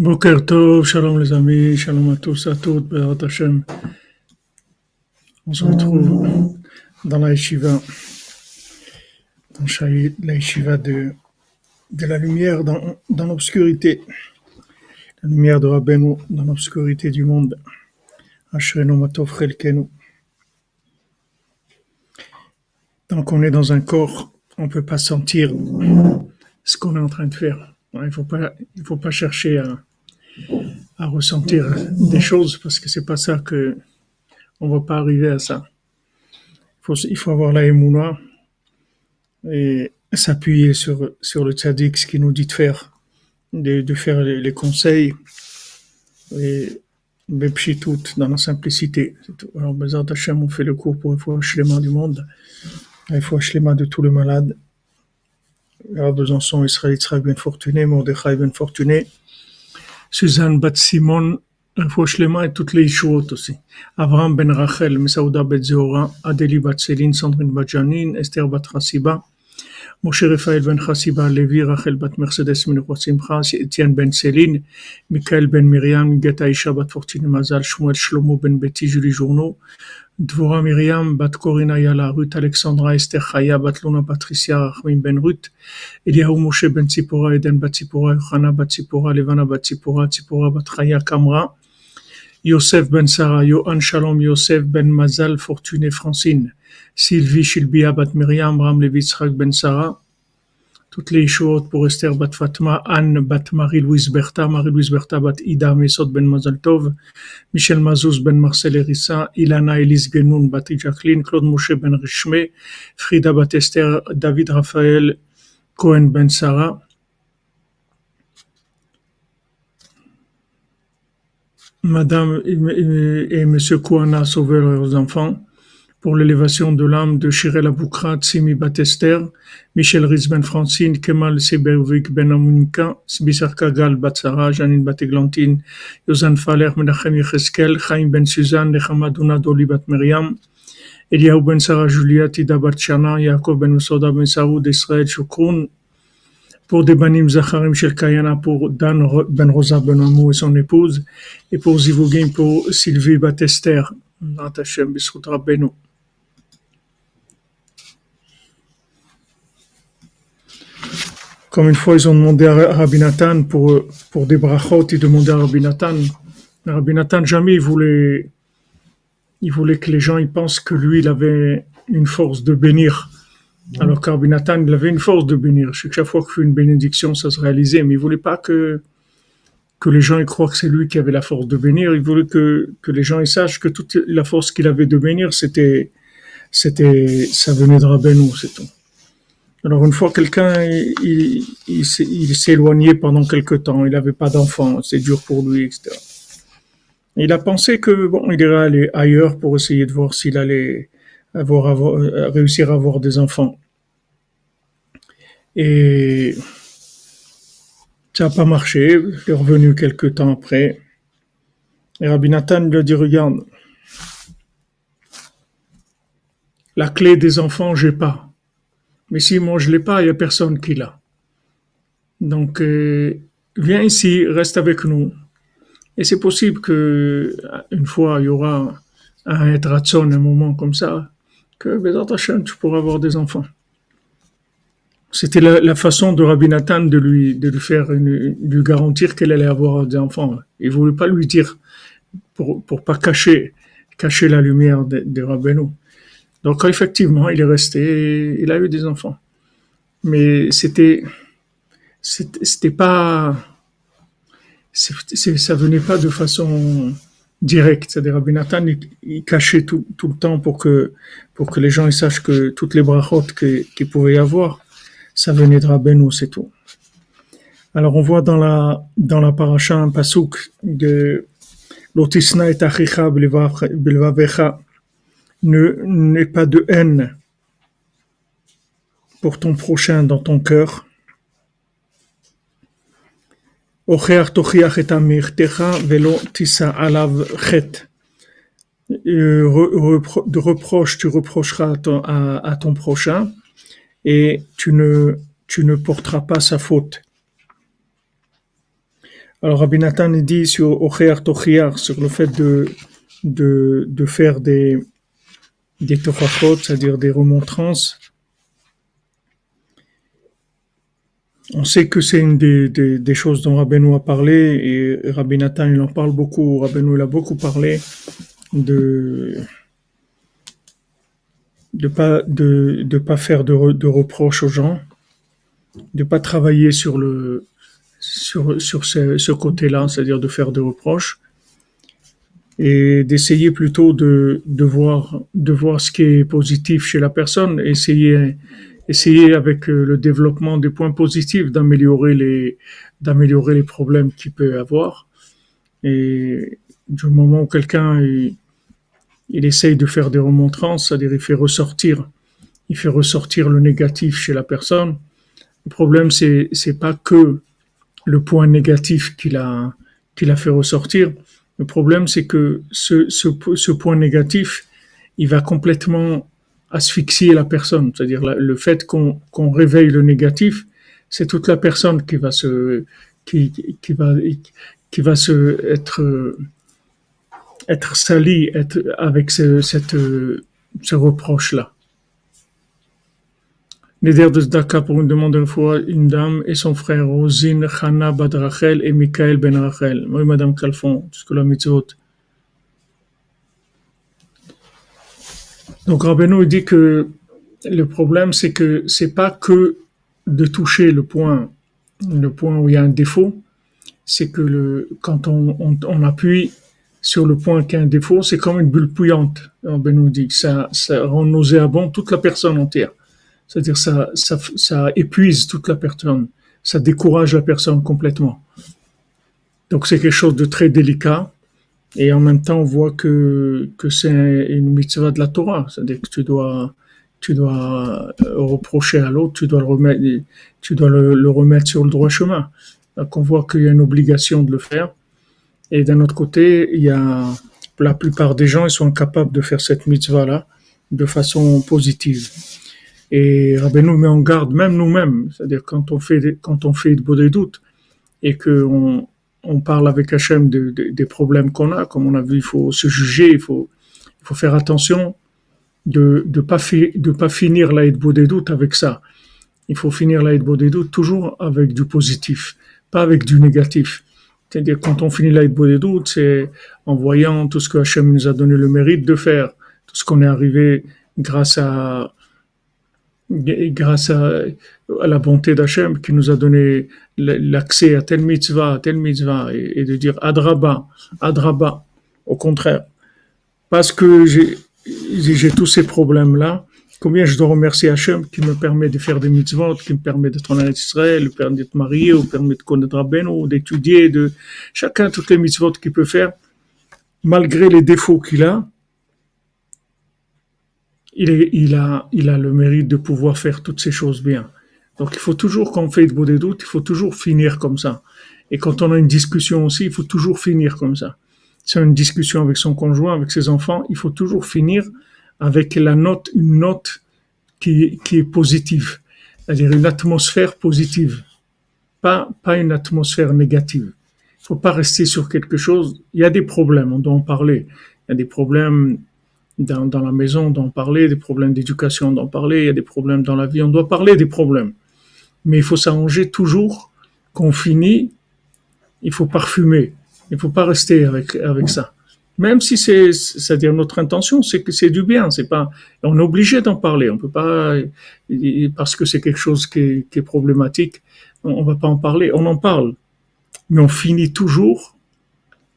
Boker Tov, shalom les amis, shalom à tous, à toutes, Hashem. On se retrouve dans la yeshiva, dans la yeshiva de, de la lumière dans, dans l'obscurité, la lumière de Rabbeinu dans l'obscurité du monde. Ashrenu Matov Chelkenu. Tant qu'on est dans un corps, on ne peut pas sentir ce qu'on est en train de faire. Il ne faut faut pas chercher à, à ressentir des choses parce que c'est pas ça que on va pas arriver à ça. Il faut, avoir la émouna et s'appuyer sur, sur le tzaddik, ce qu'il nous dit de faire, de, de faire les, les conseils et tout dans la simplicité. Alors, Bezat Hashem, on fait le cours pour il faut Shlema du monde, il faut Shlema de tous les malades. Alors, Besançon, Israël, Israël bien fortuné, Mordechai bien fortuné. Suzanne Bat Simon, Fauchelema et toutes les Yeshuot aussi. Abraham Ben Rachel, Mesaouda Bet Zehora, Adélie Bat Céline, Sandrine Bat Janine, Esther Bat Chassiba, Moshe Raphaël Ben Chassiba, Lévi Rachel Bat Mercedes Minukwa Simcha, Etienne Ben Céline, Michael Ben Miriam, Geta Isha Bat Fortune Mazal, Shmuel Shlomo Ben Betty, Julie Journeau, Dvora Miriam, Bat Corina Yala, Ruth Alexandra, Esther Chaya, Bat Luna Patricia, Rachmim Ben Ruth, Eliyahu Moshe Ben Tzipora, Eden Bat Tzipora, Yohana Bat Tzipora, Levana Bat Tzipora, Tzipora Bat Chaya Kamra, Yosef Ben Sarah, Yohan Shalom, Yosef Ben Mazal, Fortuné Francine, Sylvie Shilbia Bat Miriam, Ram Levitzrak Ben Sarah, toutes les choses pour Esther Bat Fatma, Anne Bat Marie-Louise Bertha, Marie-Louise Bertha Bat Ida Mesot Ben Mazal Tov, Michel Mazouz Ben Marcel Erissa, Ilana Elise Genoun Bat Jacqueline, Claude Moshe Ben Richmé, Frida Bat Esther, David Raphaël Cohen Ben Sarah, Madame et Monsieur Kouana sauveur leurs enfants, pour l'élévation de l'âme de Shirel Aboukrat, Simi Batester, Michel Rizben Francine, Kemal Sebervik Ben Amunika, Bissar Kagal Batsara, Janine Bateglantine, Yosan Faler, Menachem Yecheskel, Chaim Ben Suzanne, Nechamadouna Doli Bat Miriam, Eliyahu Ben Sarah Julia, Tida Batchana, Yaakov Ben Usoda Ben Saoud, Israël Shukroun, pour des banim Zacharim Shel Kayana, pour Dan Ben Rosa Ben Amou et son épouse, et pour Zivugim, pour Sylvie Batester, Natachem Bisrut Rabbeinu. Comme une fois, ils ont demandé à Rabbi Nathan pour, pour des brachot, ils demandaient à Rabbi Nathan. Rabbi Nathan, jamais il voulait, il voulait que les gens ils pensent que lui, il avait une force de bénir. Alors que Rabbi Nathan, il avait une force de bénir. Chaque fois qu'il fait une bénédiction, ça se réalisait. Mais il voulait pas que, que les gens ils croient que c'est lui qui avait la force de bénir. Il voulait que, que les gens ils sachent que toute la force qu'il avait de bénir, c'était, c'était, ça venait de Rabbeinu, c'est tout. Alors une fois quelqu'un il, il, s'est éloigné pendant quelque temps, il n'avait pas d'enfant, c'est dur pour lui, etc. Il a pensé que bon, il irait aller ailleurs pour essayer de voir s'il allait avoir, avoir, réussir à avoir des enfants. Et ça n'a pas marché. Il est revenu quelque temps après. Et Rabbi Nathan lui a dit regarde, la clé des enfants, j'ai pas. Mais si moi je l'ai pas, il y a personne qui l'a. Donc, euh, viens ici, reste avec nous. Et c'est possible que une fois il y aura un etratson, un moment comme ça, que Bézat Hashem, tu pourras avoir des enfants. C'était la, la, façon de Rabbi Nathan de lui, de lui faire, lui garantir qu'elle allait avoir des enfants. Il voulait pas lui dire pour, pour pas cacher, cacher la lumière de, de Rabbeinu. Donc effectivement, il est resté, il a eu des enfants. Mais c'était, c'était pas, ça venait pas de façon directe. C'est-à-dire, Rabbi il, cachait tout, tout, le temps pour que, pour que les gens ils sachent que toutes les brachot qu'il pouvait y avoir, ça venait de Rabbeinu, c'est tout. Alors, on voit dans la, dans la paracha un pasouk de Lotisna et Achicha Bilvavecha ne n'aie pas de haine pour ton prochain dans ton cœur. De reproche, tu reprocheras à ton, prochain et tu ne, tu ne porteras pas sa faute. Alors Rabbi dit sur sur le fait de, de, de faire des, des tochachot, c'est-à-dire des remontrances. On sait que c'est une des, des, des, choses dont Rabbeinu a parlé et Rabbi Nathan il en parle beaucoup. Rabbeinu il a beaucoup parlé de de pas de, de pas faire de, de reproches aux gens, de pas travailler sur le sur, sur ce, ce côté-là, c'est-à-dire de faire des reproches, et d'essayer plutôt de, de, voir, de voir ce qui est positif chez la personne, essayer, essayer avec euh, le développement des points positifs d'améliorer les, d'améliorer les problèmes qu'il peut avoir. Et du moment où quelqu'un il, il essaye de faire des remontrances, c'est-à-dire il fait ressortir, il fait ressortir le négatif chez la personne. Le problème c'est c'est pas que le point négatif qu'il a, qu'il a fait ressortir. Le problème, c'est que ce, ce, ce, point négatif, il va complètement asphyxier la personne. C'est-à-dire le fait qu'on qu'on réveille le négatif, c'est toute la personne qui va se, qui, qui va, qui va se être, être salie avec ce, cette, ce reproche-là. Neder de Zdaka pour une demande de fois une dame et son frère Rosine Chana Bad Rachel et Michael Ben Rachel. Oui, Madame Calfon, jusque la mitzvot. Donc Rabbeinu dit que le problème c'est que c'est pas que de toucher le point, le point où il y a un défaut, c'est que quand on, appuie sur le point qui a un défaut, c'est comme une bulle bouillante. Rabbeinu dit ça, ça rend nauséabond toute la personne entière. C'est-à-dire ça, ça, ça épuise toute la personne, ça décourage la personne complètement. Donc c'est quelque chose de très délicat. Et en même temps, on voit que, que c'est une mitzvah de la Torah. C'est-à-dire que tu dois, tu dois euh, reprocher à l'autre, tu dois, le remettre, tu dois le, remettre sur le droit chemin. Donc on voit qu'il y a une obligation de le faire. Et d'un autre côté, il y a la plupart des gens, ils sont incapables de faire cette mitzvah-là de façon positive. Et Rabbeinu met en garde même nous-mêmes, c'est-à-dire quand on fait quand on fait de des doutes et que on, on parle avec Hachem de, de, des problèmes qu'on a, comme on a vu, il faut se juger, il faut il faut faire attention de de pas fi, de pas finir l'aide des doutes avec ça. Il faut finir l'aide des doutes toujours avec du positif, pas avec du négatif. C'est-à-dire quand on finit l'aide des doutes, c'est en voyant tout ce que Hachem nous a donné le mérite de faire, tout ce qu'on est arrivé grâce à grâce à, la bonté d'Hachem qui nous a donné l'accès à telle mitzvah, à telle mitzvah, et, de dire adraba, adraba, au contraire. Parce que j'ai tous ces problèmes-là, combien je dois remercier Hachem qui me permet de faire des mitzvot, qui me permet d'être en Israël, qui me permet d'être marié, ou permet de connaître Rabben, ou d'étudier, de chacun toutes les mitzvot qu'il peut faire, malgré les défauts qu'il a, il, a, a le mérite de pouvoir faire toutes ces choses bien. Donc il faut toujours, quand on fait de des doutes, il faut toujours finir comme ça. Et quand on a une discussion aussi, il faut toujours finir comme ça. C'est une discussion avec son conjoint, avec ses enfants, il faut toujours finir avec la note, une note qui, qui est positive. C'est-à-dire une atmosphère positive. Pas, pas une atmosphère négative. Il faut pas rester sur quelque chose. Il y a des problèmes, on doit en parler. Il y a des problèmes dans, dans la maison, d'en parler, des problèmes d'éducation, d'en parler, il y a des problèmes dans la vie, on doit parler des problèmes. Mais il faut s'arranger toujours qu'on finit, il faut parfumer, il faut pas rester avec, avec ça. Même si c'est, c'est-à-dire notre intention, c'est que c'est du bien, c'est pas, on est obligé d'en parler, on peut pas, parce que c'est quelque chose qui est, qui est problématique, on, on va pas en parler, on en parle. Mais on finit toujours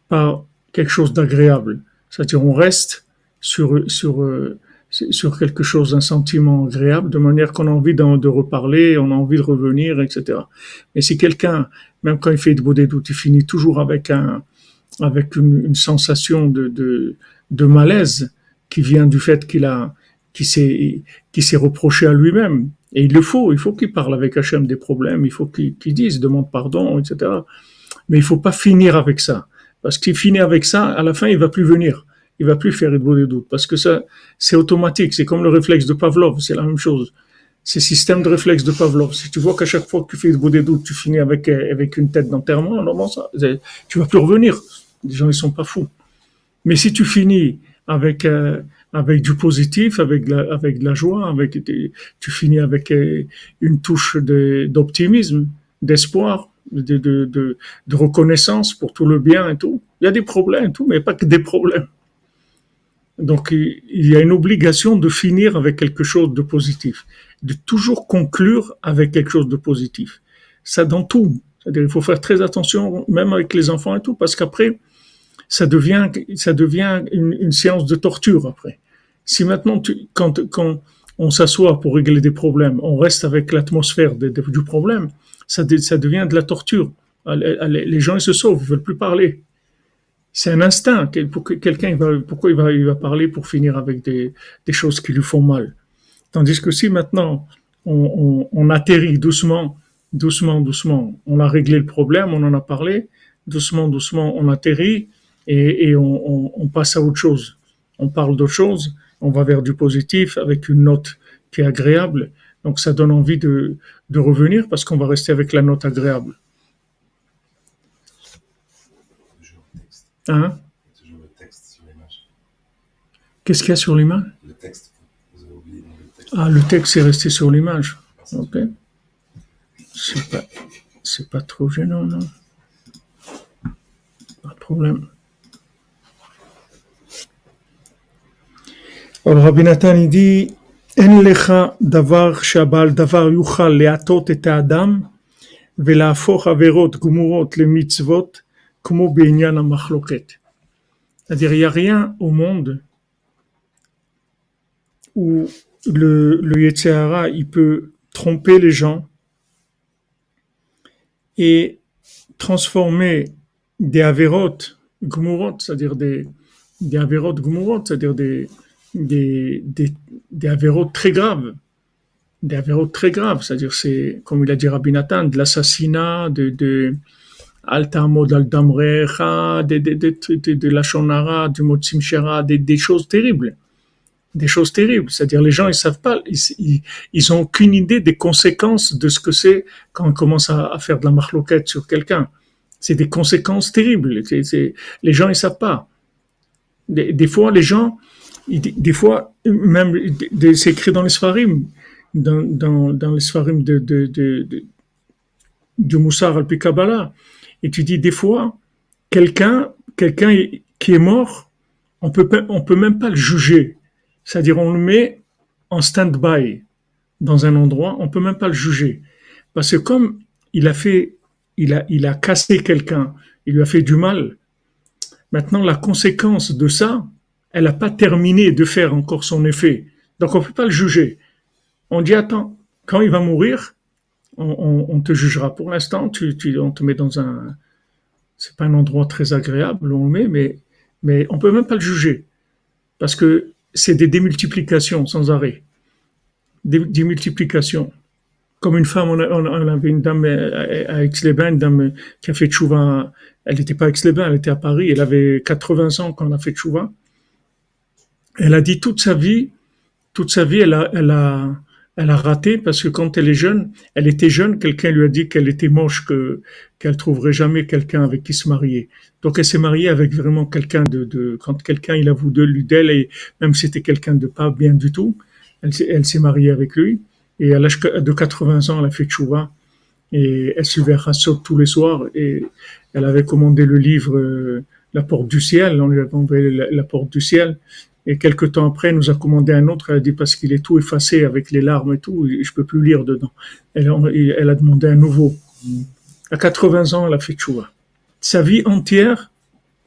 par quelque chose d'agréable. C'est-à-dire on reste sur, sur, euh, sur quelque chose, un sentiment agréable, de manière qu'on a envie de reparler, on a envie de revenir, etc. Mais si quelqu'un, même quand il fait de beaux doutes, il finit toujours avec un, avec une, une sensation de, de, de, malaise qui vient du fait qu'il a, qui s'est, qui s'est reproché à lui-même. Et il le faut, il faut qu'il parle avec Hachem des problèmes, il faut qu'il qu dise, demande pardon, etc. Mais il faut pas finir avec ça. Parce qu'il finit avec ça, à la fin, il va plus venir il va plus faire de des doutes parce que ça, c'est automatique. C'est comme le réflexe de Pavlov, c'est la même chose. C'est système de réflexe de Pavlov. Si tu vois qu'à chaque fois que tu fais des doutes, tu finis avec, avec une tête d'enterrement, non, ça, tu vas plus revenir. Les gens, ils sont pas fous. Mais si tu finis avec, euh, avec du positif, avec de la, avec la joie, avec tu finis avec euh, une touche d'optimisme, d'espoir, de, de, de, de, reconnaissance pour tout le bien et tout. Il y a des problèmes et tout, mais pas que des problèmes. Donc il y a une obligation de finir avec quelque chose de positif, de toujours conclure avec quelque chose de positif. Ça dans tout. C'est-à-dire il faut faire très attention, même avec les enfants et tout, parce qu'après, ça devient, ça devient une, séance de torture après. Si maintenant, quand, quand on s'assoit pour régler des problèmes, on reste avec l'atmosphère du problème, ça, ça, devient de la torture. Les gens ils se sauvent, ils veulent plus parler. C'est un instinct. Quelqu'un, pourquoi il va, il va parler pour finir avec des, des choses qui lui font mal. Tandis que si maintenant on, on, on atterrit doucement, doucement, doucement, on a réglé le problème, on en a parlé, doucement, doucement, on atterrit, et, et on, on, passe à autre chose. On parle d'autre chose, on va vers du positif avec une note qui est agréable. Donc ça donne envie de, de revenir parce qu'on va rester avec la note agréable. Hein Qu'est-ce qu'il y a sur l'image Le texte. Ah, le texte est resté sur l'image. Ok. C'est pas, c'est pas trop gênant, non Pas de problème. Alors Rabbi Nathan il dit En lecha davar shabal davar yuchal leatot et adam ולהפוך עבירות גמורות למצוות כמו בעניין המחלוקת. C'est-à-dire, il n'y a rien au monde où le, le Yetzirah, il peut tromper les gens et transformer des avérotes gmurot, c'est-à-dire des, des avérotes gmurot, c'est-à-dire des, des, des, des avéros très graves. Des avéros très graves, c'est-à-dire, c'est, comme il a dit Rabbi Nathan, de l'assassinat, de, de, de, de, de, de, de la shonara, du mot des, choses terribles. Des choses terribles. C'est-à-dire, les gens, ils savent pas, ils, ils, ont aucune idée des conséquences de ce que c'est quand on commence à, faire de la marloquette sur quelqu'un. C'est des conséquences terribles. Les gens, ils savent pas. Des, fois, les gens, des fois, même, c'est écrit dans les Sfarim, dans, dans, dans les Sfarim de, de, de, de, Moussar al Kabbalah, et tu dis des fois, quelqu'un, quelqu'un qui est mort, on peut, on peut même pas le juger. C'est-à-dire, on le met en stand-by dans un endroit, on peut même pas le juger. Parce que comme il a fait, il a, il a cassé quelqu'un, il lui a fait du mal, maintenant la conséquence de ça, elle n'a pas terminé de faire encore son effet. Donc on peut pas le juger. On dit, attends, quand il va mourir, on, te jugera. Pour l'instant, on te met dans un... C'est pas un endroit très agréable, on le met, mais, mais on peut même pas le juger. Parce que c'est des démultiplications sans arrêt. Des démultiplications. Comme une femme, on, avait une dame à Aix-les-Bains, une dame qui a fait chouva. Elle n'était pas à Aix-les-Bains, elle était à Paris. Elle avait 80 ans quand elle a fait chouva elle a dit toute sa vie, toute sa vie, elle a, elle a, elle a raté parce que quand elle est jeune, elle était jeune, quelqu'un lui a dit qu'elle était moche, que qu'elle trouverait jamais quelqu'un avec qui se marier. Donc elle s'est mariée avec vraiment quelqu'un de, de quand quelqu'un il a voulu d'elle et même si c'était quelqu'un de pas bien du tout, elle, elle s'est mariée avec lui. Et à l'âge de 80 ans, elle a fait tchouva et elle suivait Hassot tous les soirs et elle avait commandé le livre euh, La porte du ciel, on lui a envoyé la porte du ciel et quelque temps après, elle nous a commandé un autre. Elle a dit parce qu'il est tout effacé avec les larmes et tout, je peux plus lire dedans. Elle, a demandé un nouveau. À 80 ans, elle a fait tchouva. Sa vie entière,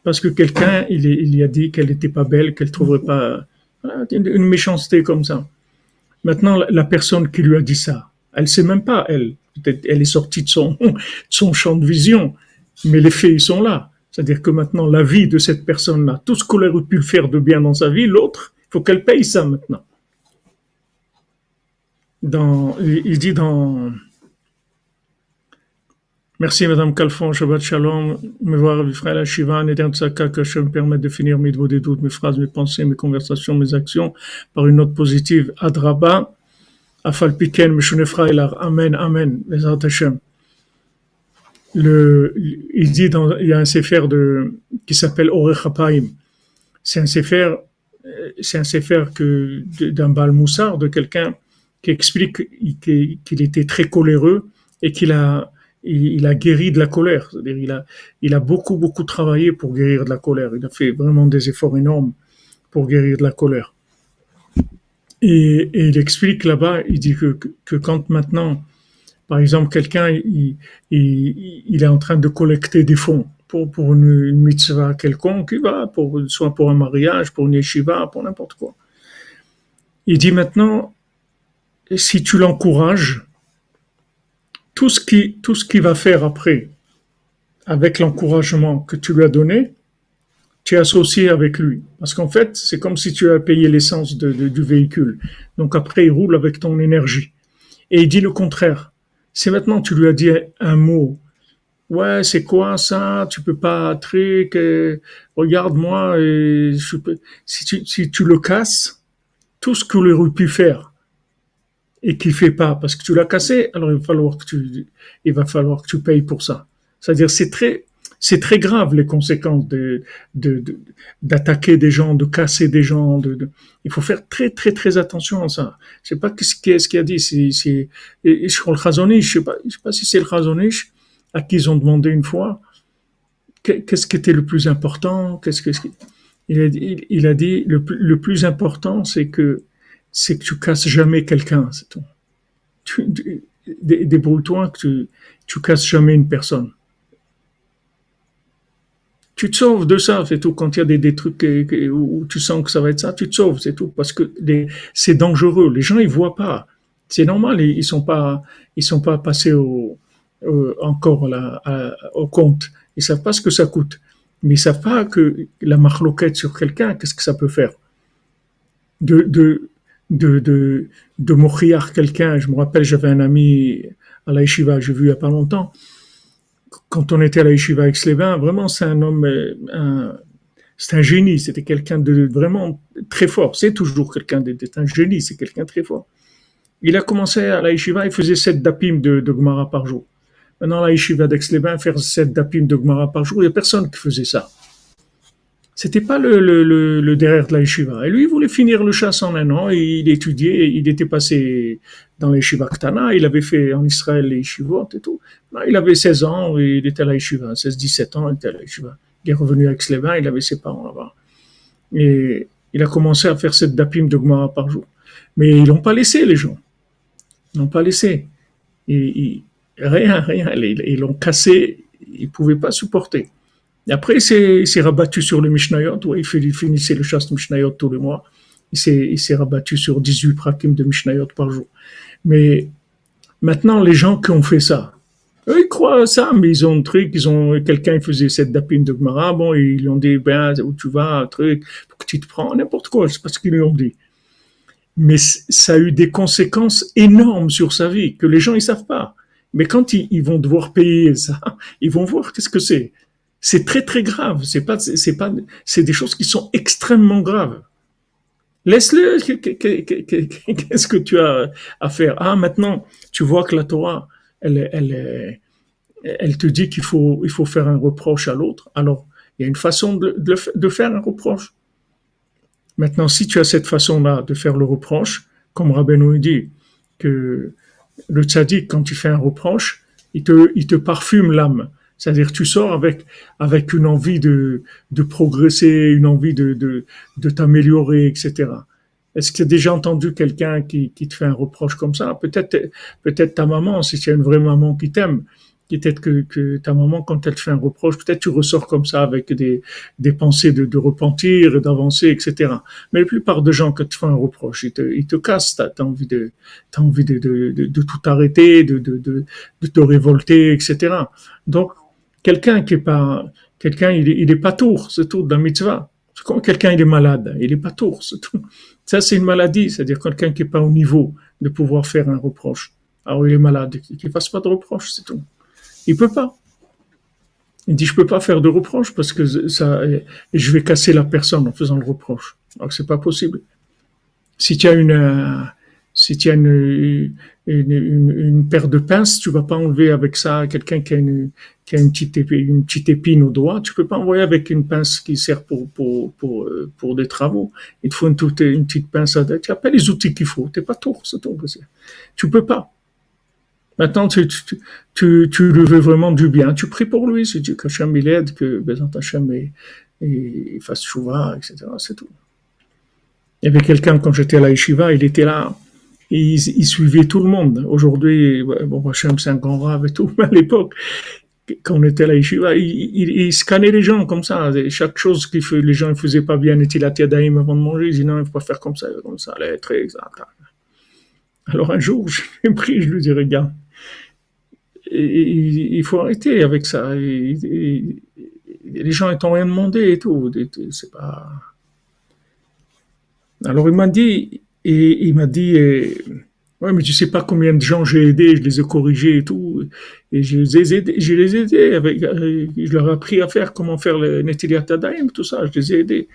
parce que quelqu'un, il, il a dit qu'elle n'était pas belle, qu'elle trouverait pas une méchanceté comme ça. Maintenant, la personne qui lui a dit ça, elle sait même pas, elle. Peut-être elle est sortie de son, de son champ de vision, mais les faits, ils sont là. C'est-à-dire que maintenant, la vie de cette personne-là, tout ce qu'on aurait pu faire de bien dans sa vie, l'autre, il faut qu'elle paye ça maintenant. Il dit dans... Merci Madame Calfon, Shabbat Shalom, me voir frère la Shiva, Neder Tzaka, que je me permette de finir mes mots, des doutes, mes phrases, mes pensées, mes conversations, mes actions par une note positive, Adraba. Afalpiken, Amen, Amen, Le, il dit dans, il y a un sefer de, qui s'appelle Orechapaim. C'est un sefer, c'est un sefer que, d'un Bal Moussar, de quelqu'un qui explique qu'il était très coléreux et qu'il a, il a guéri de la colère. C'est-à-dire, il a, il a beaucoup, beaucoup travaillé pour guérir de la colère. Il a fait vraiment des efforts énormes pour guérir de la colère. Et, il explique là-bas, il dit que, que, quand maintenant, par exemple, quelqu'un, il, est en train de collecter des fonds pour, pour une, mitzvah quelconque, il va, pour, soit pour un mariage, pour une yeshiva, pour n'importe quoi. Il dit maintenant, si tu l'encourages, tout ce qui, tout ce qu'il va faire après, avec l'encouragement que tu lui as donné, tu es associé avec lui. Parce qu'en fait, c'est comme si tu as payé l'essence du véhicule. Donc après, il roule avec ton énergie. Et il dit le contraire. C'est maintenant tu lui as dit un mot. Ouais, c'est quoi ça Tu peux pas truc. Regarde-moi. Si tu, si tu le casses, tout ce qu'il aurait pu faire, et qui fait pas parce que tu l'as cassé, alors il va falloir que tu, il va falloir que tu payes pour ça. C'est-à-dire, c'est très, c'est très grave les conséquences de, d'attaquer des gens, de casser des gens. De, il faut faire très, très, très attention à ça. Je sais pas ce qu'il a dit. C'est, c'est, je sais pas, je sais pas si c'est le Khazonish à qui ils ont demandé une fois qu'est-ce qui était le plus important, qu'est-ce que, il a dit, il a dit le, le plus important, c'est que c'est que tu casses jamais quelqu'un, c'est tout. Débrouille-toi que tu, tu casses jamais une personne. Tu te sauves de ça, c'est tout. Quand il y a des, des trucs où tu sens que ça va être ça, tu te sauves, c'est tout. Parce que c'est dangereux. Les gens, ils voient pas. C'est normal, ils, sont pas, ils sont pas passés au, encore là, au compte. Ils savent pas ce que ça coûte. Mais ils savent pas que la marloquette sur quelqu'un, qu'est-ce que ça peut faire? De, de, de, de, de quelqu'un. Je me rappelle, j'avais un ami à la j'ai vu il n'y a pas longtemps. Quand on était à la yeshiva avec Slévin, vraiment, c'est un homme, euh, c'est un génie, c'était quelqu'un de vraiment très fort. C'est toujours quelqu'un d'être un génie, c'est quelqu'un très fort. Il a commencé à la yeshiva, il faisait 7 dapim de, de par jour. Maintenant, la yeshiva d'Aix-les-Bains, faire 7 dapim de Gemara par jour, il n'y a personne qui faisait ça. C'était pas le, le, le, derrière de la yeshiva. Et lui, il voulait finir le chasse en un an. Et il étudiait, il était passé dans les yeshiva Ktana, il avait fait en Israël les yeshivot et tout. il avait 16 ans et il était à la yeshiva, 16-17 ans, il était à la yeshiva. Il est revenu avec les il avait ses parents là-bas. Et il a commencé à faire cette dapim de Gemara par jour. Mais ils l'ont pas laissé, les gens. Ils l'ont pas laissé. Rien, rien. Ils l'ont cassé, ils pouvaient pas supporter. Après, il s'est rabattu sur le Mishnayot. Ouais, il, finissait le chasse Mishnayot tous les mois. Il s'est rabattu sur 18 prakim de Mishnayot par jour. Mais maintenant, les gens qui ont fait ça, eux, ils croient à ça, mais ils ont un truc, ils ont, quelqu'un faisait cette dapim de Gmara, bon, ils lui ont dit, ben, où tu vas, un truc, pour que tu te prends, n'importe quoi, c'est pas ce qu'ils lui ont dit. Mais ça a eu des conséquences énormes sur sa vie, que les gens, ils savent pas. Mais quand ils vont devoir payer ça, ils vont voir qu'est-ce que c'est c'est très très grave. C'est pas, c'est pas, c'est des choses qui sont extrêmement graves. Laisse-le. Qu'est-ce que tu as à faire? Ah, maintenant, tu vois que la Torah, elle, elle, elle te dit qu'il faut, il faire un reproche à l'autre. Alors, il y a une façon de, de, faire un reproche. Maintenant, si tu as cette façon-là de faire le reproche, comme Rabbeinu dit, que le tzaddik, quand tu fais un reproche, il il te parfume l'âme. C'est-à-dire tu sors avec avec une envie de de progresser, une envie de de, de t'améliorer, etc. Est-ce que tu as déjà entendu quelqu'un qui, qui te fait un reproche comme ça? Peut-être peut-être ta maman, si tu as une vraie maman qui t'aime, peut-être que, que ta maman, quand elle te fait un reproche, peut-être tu ressors comme ça avec des, des pensées de, de repentir, d'avancer, etc. Mais la plupart des gens qui te font un reproche, ils te, ils te cassent, t'as as envie de, t'as envie de, de, de, de, tout arrêter, de, de, de, de te révolter, etc. Donc, quelqu'un qui est pas, quelqu'un, il il est pas tour, c'est tout, dans mitzvah. Quelqu'un il est malade, il est pas tour, c'est tout. Ça, c'est une maladie, c'est-à-dire quelqu'un qui est pas au niveau de pouvoir faire un reproche. Alors, il est malade, qu'il fasse pas de reproche, c'est tout. Il peut pas. Il dit, je peux pas faire de reproche parce que je vais casser la personne en faisant le reproche. Alors, c'est pas possible. Si tu as une, Si tu as une, une, une, paire de pinces, tu vas pas enlever avec ça quelqu'un qui a une, qui a une petite épine, une petite épine au doigt. Tu peux pas envoyer avec une pince qui sert pour, pour, pour, euh, pour des travaux. Il te faut une, toute, une petite pince à Tu n'as pas les outils qu'il faut. T'es pas tour, c'est tout. Tu peux pas. Maintenant, tu, tu, tu, tu, lui veux vraiment du bien. Tu pries pour lui. Si tu que Hachem il aide, que Bézant Hachem il, il fasse chouva, etc. C'est tout. Il y avait quelqu'un, quand j'étais à la yeshiva, il était là il, suivait tout le monde. Aujourd'hui, bon, Hachem, c'est un grand rave et tout, mais à l'époque, quand on était là, il, scannait les gens comme ça. Chaque chose que les gens ne faisaient pas bien, était à Daïm avant de manger, il disait non, il ne faut pas faire comme ça, comme ça, très exact. Alors un jour, je l'ai pris, je lui dis, regarde, il faut arrêter avec ça. les gens, ils t'ont rien demandé et tout. C'est pas. Alors il m'a dit, et il m'a dit, euh, ouais, mais tu sais pas combien de gens j'ai aidé, je les ai corrigés et tout. Et je les ai aidés, je les ai aidés avec, euh, je leur ai appris à faire comment faire le Netilat tout ça, je les ai aidés.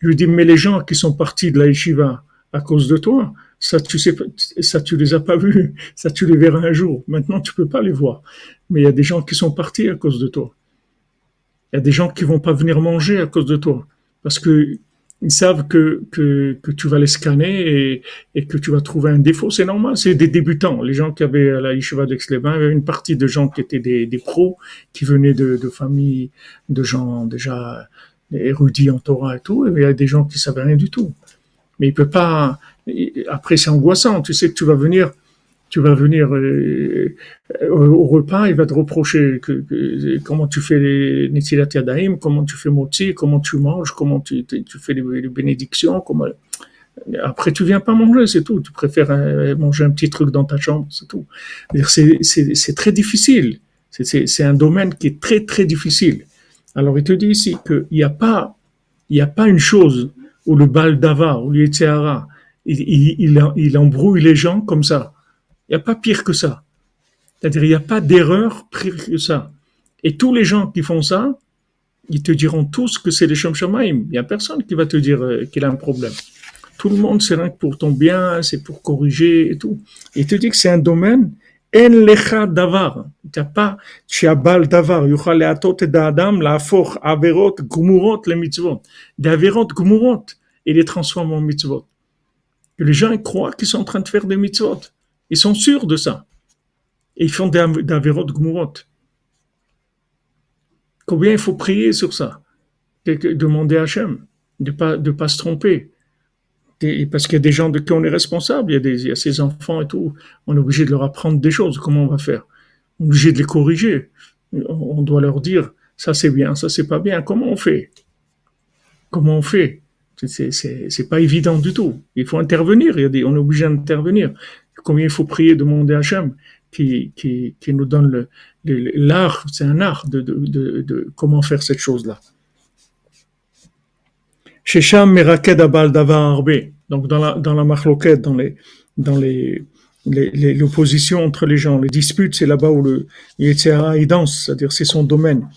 Je lui dis, mais les gens qui sont partis de la yeshiva à cause de toi, ça tu sais, ça tu les as pas vus, ça tu les verras un jour. Maintenant tu peux pas les voir. Mais il y a des gens qui sont partis à cause de toi. Il y a des gens qui vont pas venir manger à cause de toi. Parce que ils savent que, que, que, tu vas les scanner et, et, que tu vas trouver un défaut. C'est normal, c'est des débutants. Les gens qui avaient à la Yeshiva daix les il y avait une partie de gens qui étaient des, des pros, qui venaient de, de familles de gens déjà érudits en Torah et tout, et il y a des gens qui savaient rien du tout. Mais il peut pas, après c'est angoissant, tu sais que tu vas venir tu vas venir euh, au, repas, il va te reprocher comment tu fais les Netilat Yadayim, comment tu fais Motzi, comment tu manges, comment tu, fais les, bénédictions. Après, tu viens pas manger, c'est tout. Tu préfères euh, manger un petit truc dans ta chambre, c'est tout. C'est très difficile. C'est un domaine qui est très très difficile. Alors, il te dit ici qu'il n'y a pas une chose où le bal d'ava, ou le il, il, il embrouille les gens comme ça. Il n'y a pas pire que ça. C'est-à-dire, il n'y a pas d'erreur pire que ça. Et tous les gens qui font ça, ils te diront tous que c'est les Shem Il n'y a personne qui va te dire euh, qu'il a un problème. Tout le monde, c'est rien que pour ton bien, c'est pour corriger et tout. Il te dit que c'est un domaine, en lecha davar. Tu pas, tu bal davar. Yuchal leatot d'Adam, la for averot, gumurot, les mitzvot. Des averot, gumurot. Et les transforme en mitzvot. Et les gens croient qu'ils sont en train de faire des mitzvot. Ils sont sûrs de ça. Et ils font des de gmurot. Combien il faut prier sur ça? Demander à Hachem de ne pas, de pas se tromper. parce qu'il y a des gens de qui on est responsable, il y, a des, enfants et tout. On est obligé de leur apprendre des choses. Comment on va faire? On est obligé de les corriger. On doit leur dire ça c'est bien, ça c'est pas bien. Comment on fait? Comment on fait? C'est pas évident du tout. Il faut intervenir. Il y a des, on est obligé d'intervenir combien il faut prier, demander à Hachem qui, qui, qui nous donne l'art, c'est un art de, de, de, comment faire cette chose-là. Shesham meraked abal davar Donc dans la dans la machloket, dans les dans les l'opposition entre les gens, les disputes, c'est là-bas où le Yetzera il danse, c'est-à-dire c'est son domaine.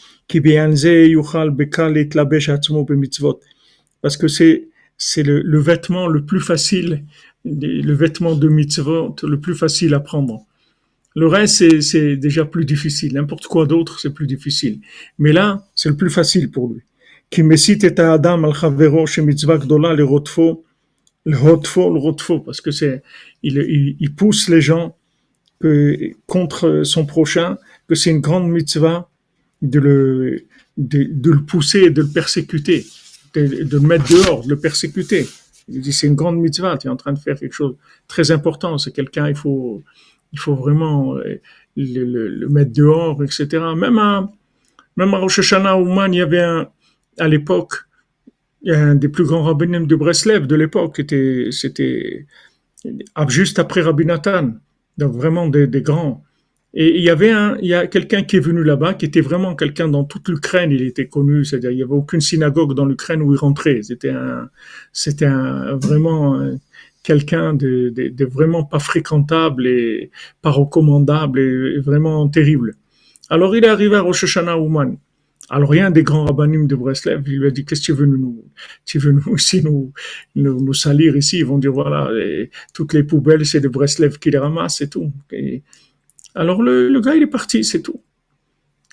Parce que c'est c'est le, le, vêtement le plus facile le vêtement de mitzvot le plus facile à prendre. Le reste, c'est déjà plus difficile. N'importe quoi d'autre, c'est plus difficile. Mais là, c'est le plus facile pour lui. Qui et Adam al chavero mitzvah gdola le rotfo, le rotfo, le rotfo, parce que c'est, il, il, pousse les gens contre son prochain, que c'est une grande mitzvah de le, de, le pousser de le persécuter, de le mettre dehors, de le persécuter. C'est une grande mitzvah, tu es en train de faire quelque chose de très important. C'est quelqu'un, il faut, il faut vraiment euh, le, mettre dehors, etc. Même à, même à Rosh Hashanah, il y avait à l'époque, un des plus grands rabbins de Breslev de l'époque, c'était juste après Rabbi Nathan. Donc vraiment des grands. Et il y avait un, il y a quelqu'un qui est venu là-bas, qui était vraiment quelqu'un dans toute l'Ukraine, il était connu, c'est-à-dire il y avait aucune synagogue dans l'Ukraine où il rentrait. C'était un, c'était un, vraiment quelqu'un de, de, de, vraiment pas fréquentable et pas recommandable et vraiment terrible. Alors il est arrivé à Rosh Hashanah Ouman. Alors, un des grands rabbinim de Breslev, il lui a dit, qu'est-ce que tu veux nous, tu veux nous, ici, nous, nous, nous salir ici? Ils vont dire, voilà, toutes les poubelles, c'est de Breslev qui les ramassent et tout. Alors, le, le, gars, il est parti, c'est tout.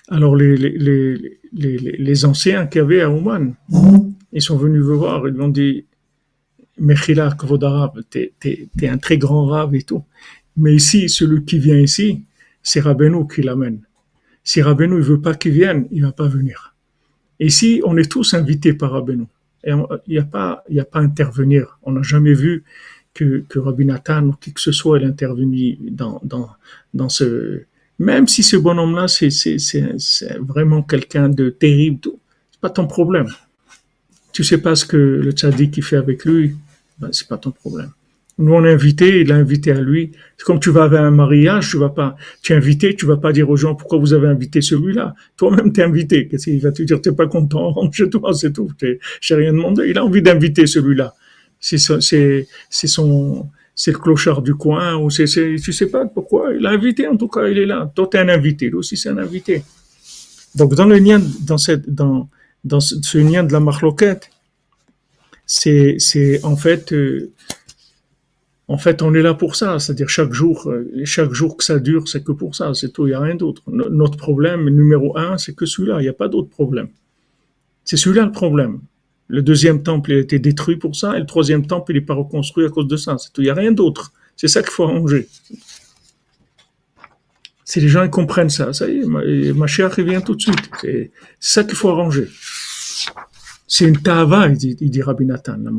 Alors, les, les, les, les, anciens qui avaient à Ouman, ils sont venus me voir, ils m'ont dit, Mechila, Kvodarav, t'es, un très grand rave et tout. Mais ici, celui qui vient ici, c'est Rabbeinu qui l'amène. Si Rabbeinu ne veut pas qu'il vienne, il va pas venir. Ici, on est tous invités par Rabbeinu. Il n'y a pas, y a pas à intervenir. On n'a jamais vu que, que Rabbi Nathan ou qui que ce soit, ait intervenu dans, dans, dans ce, même si ce bonhomme-là, c'est, vraiment quelqu'un de terrible, c'est pas ton problème. Tu sais pas ce que le tzaddik fait avec lui, ben, c'est pas ton problème. Nous, on est invité, il a invité à lui. C'est comme tu vas avec un mariage, tu vas pas, tu es invité, tu vas pas dire aux gens pourquoi vous avez invité celui-là? Toi-même, t'es invité. Qu'est-ce qu'il va te dire? T'es pas content, chez toi, c'est tout. J'ai rien demandé. Il a envie d'inviter celui-là. C'est, son, c'est le clochard du coin, ou c'est, c'est, tu sais pas pourquoi. Il a invité, en tout cas, il est là. Toi, t'es un invité. Lui aussi, c'est un invité. Donc, dans le lien, dans cette, dans, dans ce, lien de la marloquette, c'est, c'est, en fait, euh, en fait, on est là pour ça, c'est-à-dire chaque jour, euh, chaque jour que ça dure, c'est que pour ça, c'est tout, il n'y a rien d'autre. Notre problème numéro un, c'est que celui-là, il n'y a pas d'autre problème. C'est celui-là le problème. Le deuxième temple il a été détruit pour ça, et le troisième temple, il n'est pas reconstruit à cause de ça, c'est tout, il n'y a rien d'autre. C'est ça qu'il faut arranger. Si les gens ils comprennent ça, ça y est, ma, chère revient tout de suite. C'est ça qu'il faut arranger. C'est une tava, il dit, il dit Rabbi Nathan, la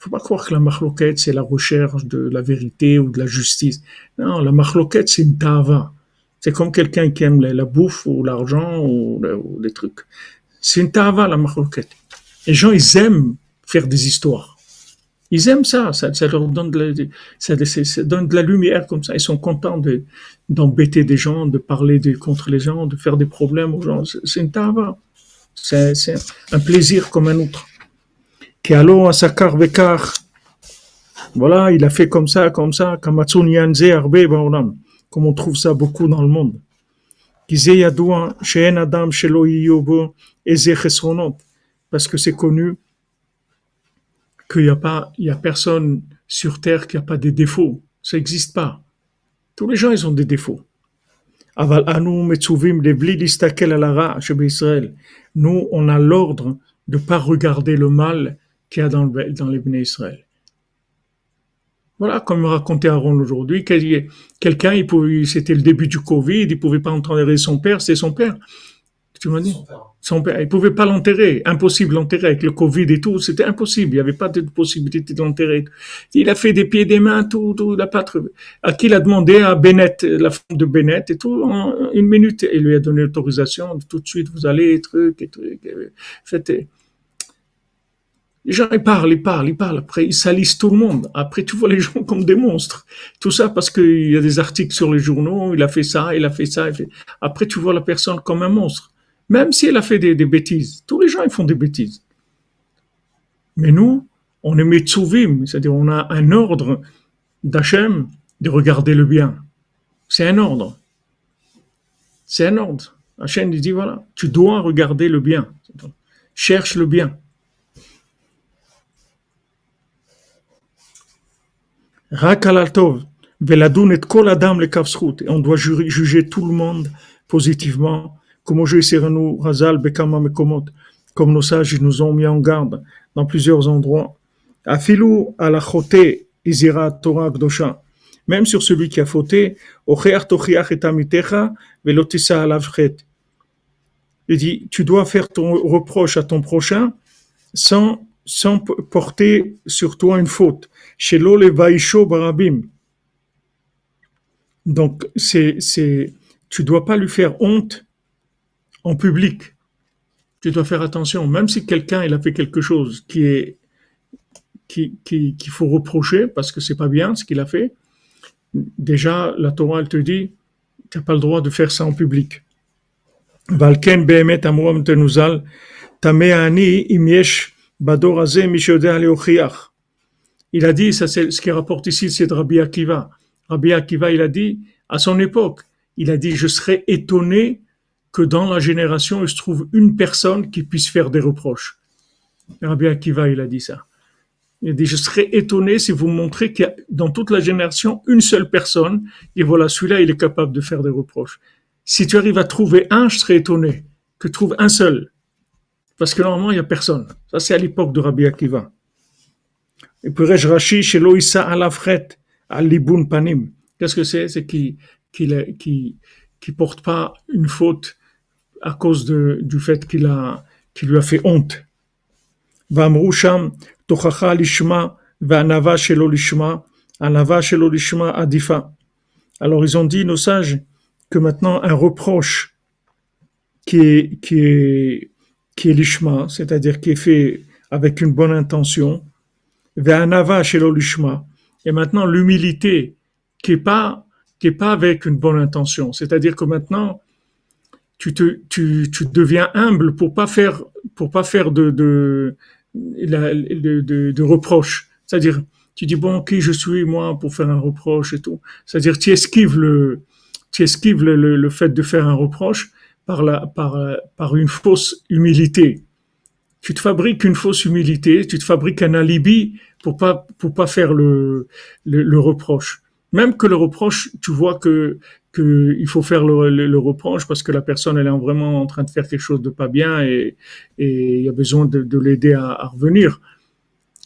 faut pas croire que la marloquette, c'est la recherche de la vérité ou de la justice. Non, la marloquette, c'est une tava. C'est comme quelqu'un qui aime la, bouffe ou l'argent ou, des trucs. C'est une tava, la marloquette. Les gens, ils aiment faire des histoires. Ils aiment ça, ça, leur donne de, la, lumière comme ça. Ils sont contents de, d'embêter des gens, de parler contre les gens, de faire des problèmes aux gens. C'est une tava. C'est, un plaisir comme un autre. Voilà, il a fait comme ça, comme ça, comme on trouve ça beaucoup dans le monde. Parce que c'est connu qu'il n'y a pas, il y a personne sur terre qui n'a pas des défauts. Ça n'existe pas. Tous les gens, ils ont des défauts. Nous, on a l'ordre de ne pas regarder le mal qu'il y a dans, le, dans les Bnei Israël. Voilà, comme racontait Aaron aujourd'hui, quelqu'un, il pouvait, c'était le début du Covid, il pouvait pas enterrer son père, c'est son père. Tu m'as dit? Son père. Il pouvait pas l'enterrer. Impossible l'enterrer avec le Covid et tout. C'était impossible. Il n'y avait pas de possibilité de l'enterrer. Il a fait des pieds, des mains, tout, tout. Il a pas à qui il a demandé? À Bennett, la femme de Bennett et tout, en une minute. Il lui a donné l'autorisation. Tout de suite, vous allez, truc et truc. Faites, les gens, ils parlent, ils parlent, ils parlent. Après, ils salissent tout le monde. Après, tu vois les gens comme des monstres. Tout ça parce qu'il y a des articles sur les journaux. Il a fait ça, il a fait ça. Après, tu vois la personne comme un monstre. Même si elle a fait des, bêtises. Tous les gens, ils font des bêtises. Mais nous, on est Metsuvim. C'est-à-dire, on a un ordre d'Hachem de regarder le bien. C'est un ordre. C'est un ordre. Hachem dit, voilà, tu dois regarder le bien. Cherche le bien. Et on doit juger tout le monde positivement. Comme nous Razal Bekama Mekomot, comme nos sages nous ont mis en garde dans plusieurs endroits. Afilu alachote izira Torah Gdosha. Même sur celui qui a fauté, Ocheach Tochiach et Amitecha, Velotissa alavchet. Il dit, tu dois faire ton reproche à ton prochain sans sans porter sur toi une faute. Chez le barabim. Donc, c'est, c'est, tu dois pas lui faire honte en public. Tu dois faire attention, même si quelqu'un il a fait quelque chose qui est qui, qui, qu'il faut reprocher parce que c'est pas bien ce qu'il a fait. Déjà, la Torah elle te dit, tu n'as pas le droit de faire ça en public. Il a dit, ça c'est ce qu'il rapporte ici, c'est de Rabbi Akiva. Rabbi Akiva, il a dit, à son époque, il a dit, je serais étonné que dans la génération, il se trouve une personne qui puisse faire des reproches. Rabbi Akiva, il a dit ça. Il a dit, je serais étonné si vous montrez qu'il y a dans toute la génération une seule personne, et voilà, celui-là, il est capable de faire des reproches. Si tu arrives à trouver un, je serais étonné que tu trouves un seul. Parce que normalement, il n'y a personne. Ça, c'est à l'époque de Rabbi Akiva. Et puis, Rashi, chez Loïsa à la frette, à l'ibun panim. Qu'est-ce que c'est? C'est qu'il, qu'il, qui, qui porte pas une faute à cause de, du fait qu'il a, qu'il lui a fait honte. Shelo lishma adifa. Alors ils ont dit, nos sages, que maintenant un reproche qui est, qui est, qui est lishma, c'est-à-dire qui est fait avec une bonne intention, ve'anava shelo et maintenant l'humilité qui est pas qui est pas avec une bonne intention. C'est-à-dire que maintenant, tu te, tu, tu deviens humble pour pas faire, pour pas faire de, de, de, de, de reproches. C'est-à-dire, tu dis bon, qui je suis moi pour faire un reproche et tout. C'est-à-dire, tu esquives le, tu esquives le, le, le, fait de faire un reproche par la, par, par une fausse humilité. Tu te fabriques une fausse humilité, tu te fabriques un alibi pour pas, pour pas faire le, le, le reproche. Même que le reproche, tu vois que, que il faut faire le, le, reproche parce que la personne elle est vraiment en train de faire quelque chose de pas bien et, et il y a besoin de, de l'aider à, à, revenir.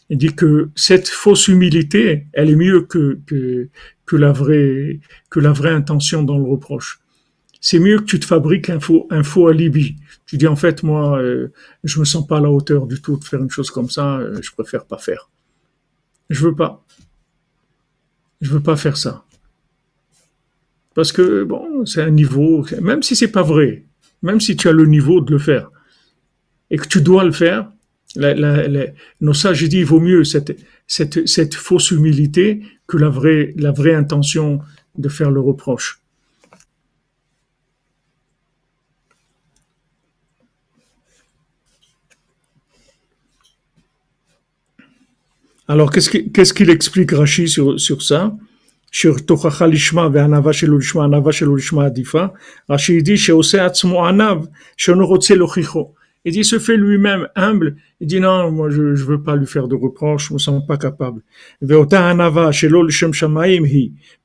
Il dit que cette fausse humilité, elle est mieux que, que, que la vraie, que la vraie intention dans le reproche. C'est mieux que tu te fabriques un faux, un faux alibi. Tu dis en fait moi, euh, je me sens pas à la hauteur du tout de faire une chose comme ça. Euh, je préfère pas faire. Je veux pas. Je veux pas faire ça. Parce que, bon, c'est un niveau, même si c'est pas vrai, même si tu as le niveau de le faire, et que tu dois le faire, la, la, la, nos sages disent il vaut mieux cette, cette, cette fausse humilité que la vraie, la vraie intention de faire le reproche. Alors, qu'est-ce qu'il qu explique Rashi sur, sur ça? Sur Lishma ve'anava shelo Lishma, anava shelo Lishma adifa. Rashi dit, she'ose atzmo anav, she'ono rotze lochicho. Il dit, se fait lui-même humble. Il dit, non, moi, je, je veux pas lui faire de reproches, je me sens pas capable.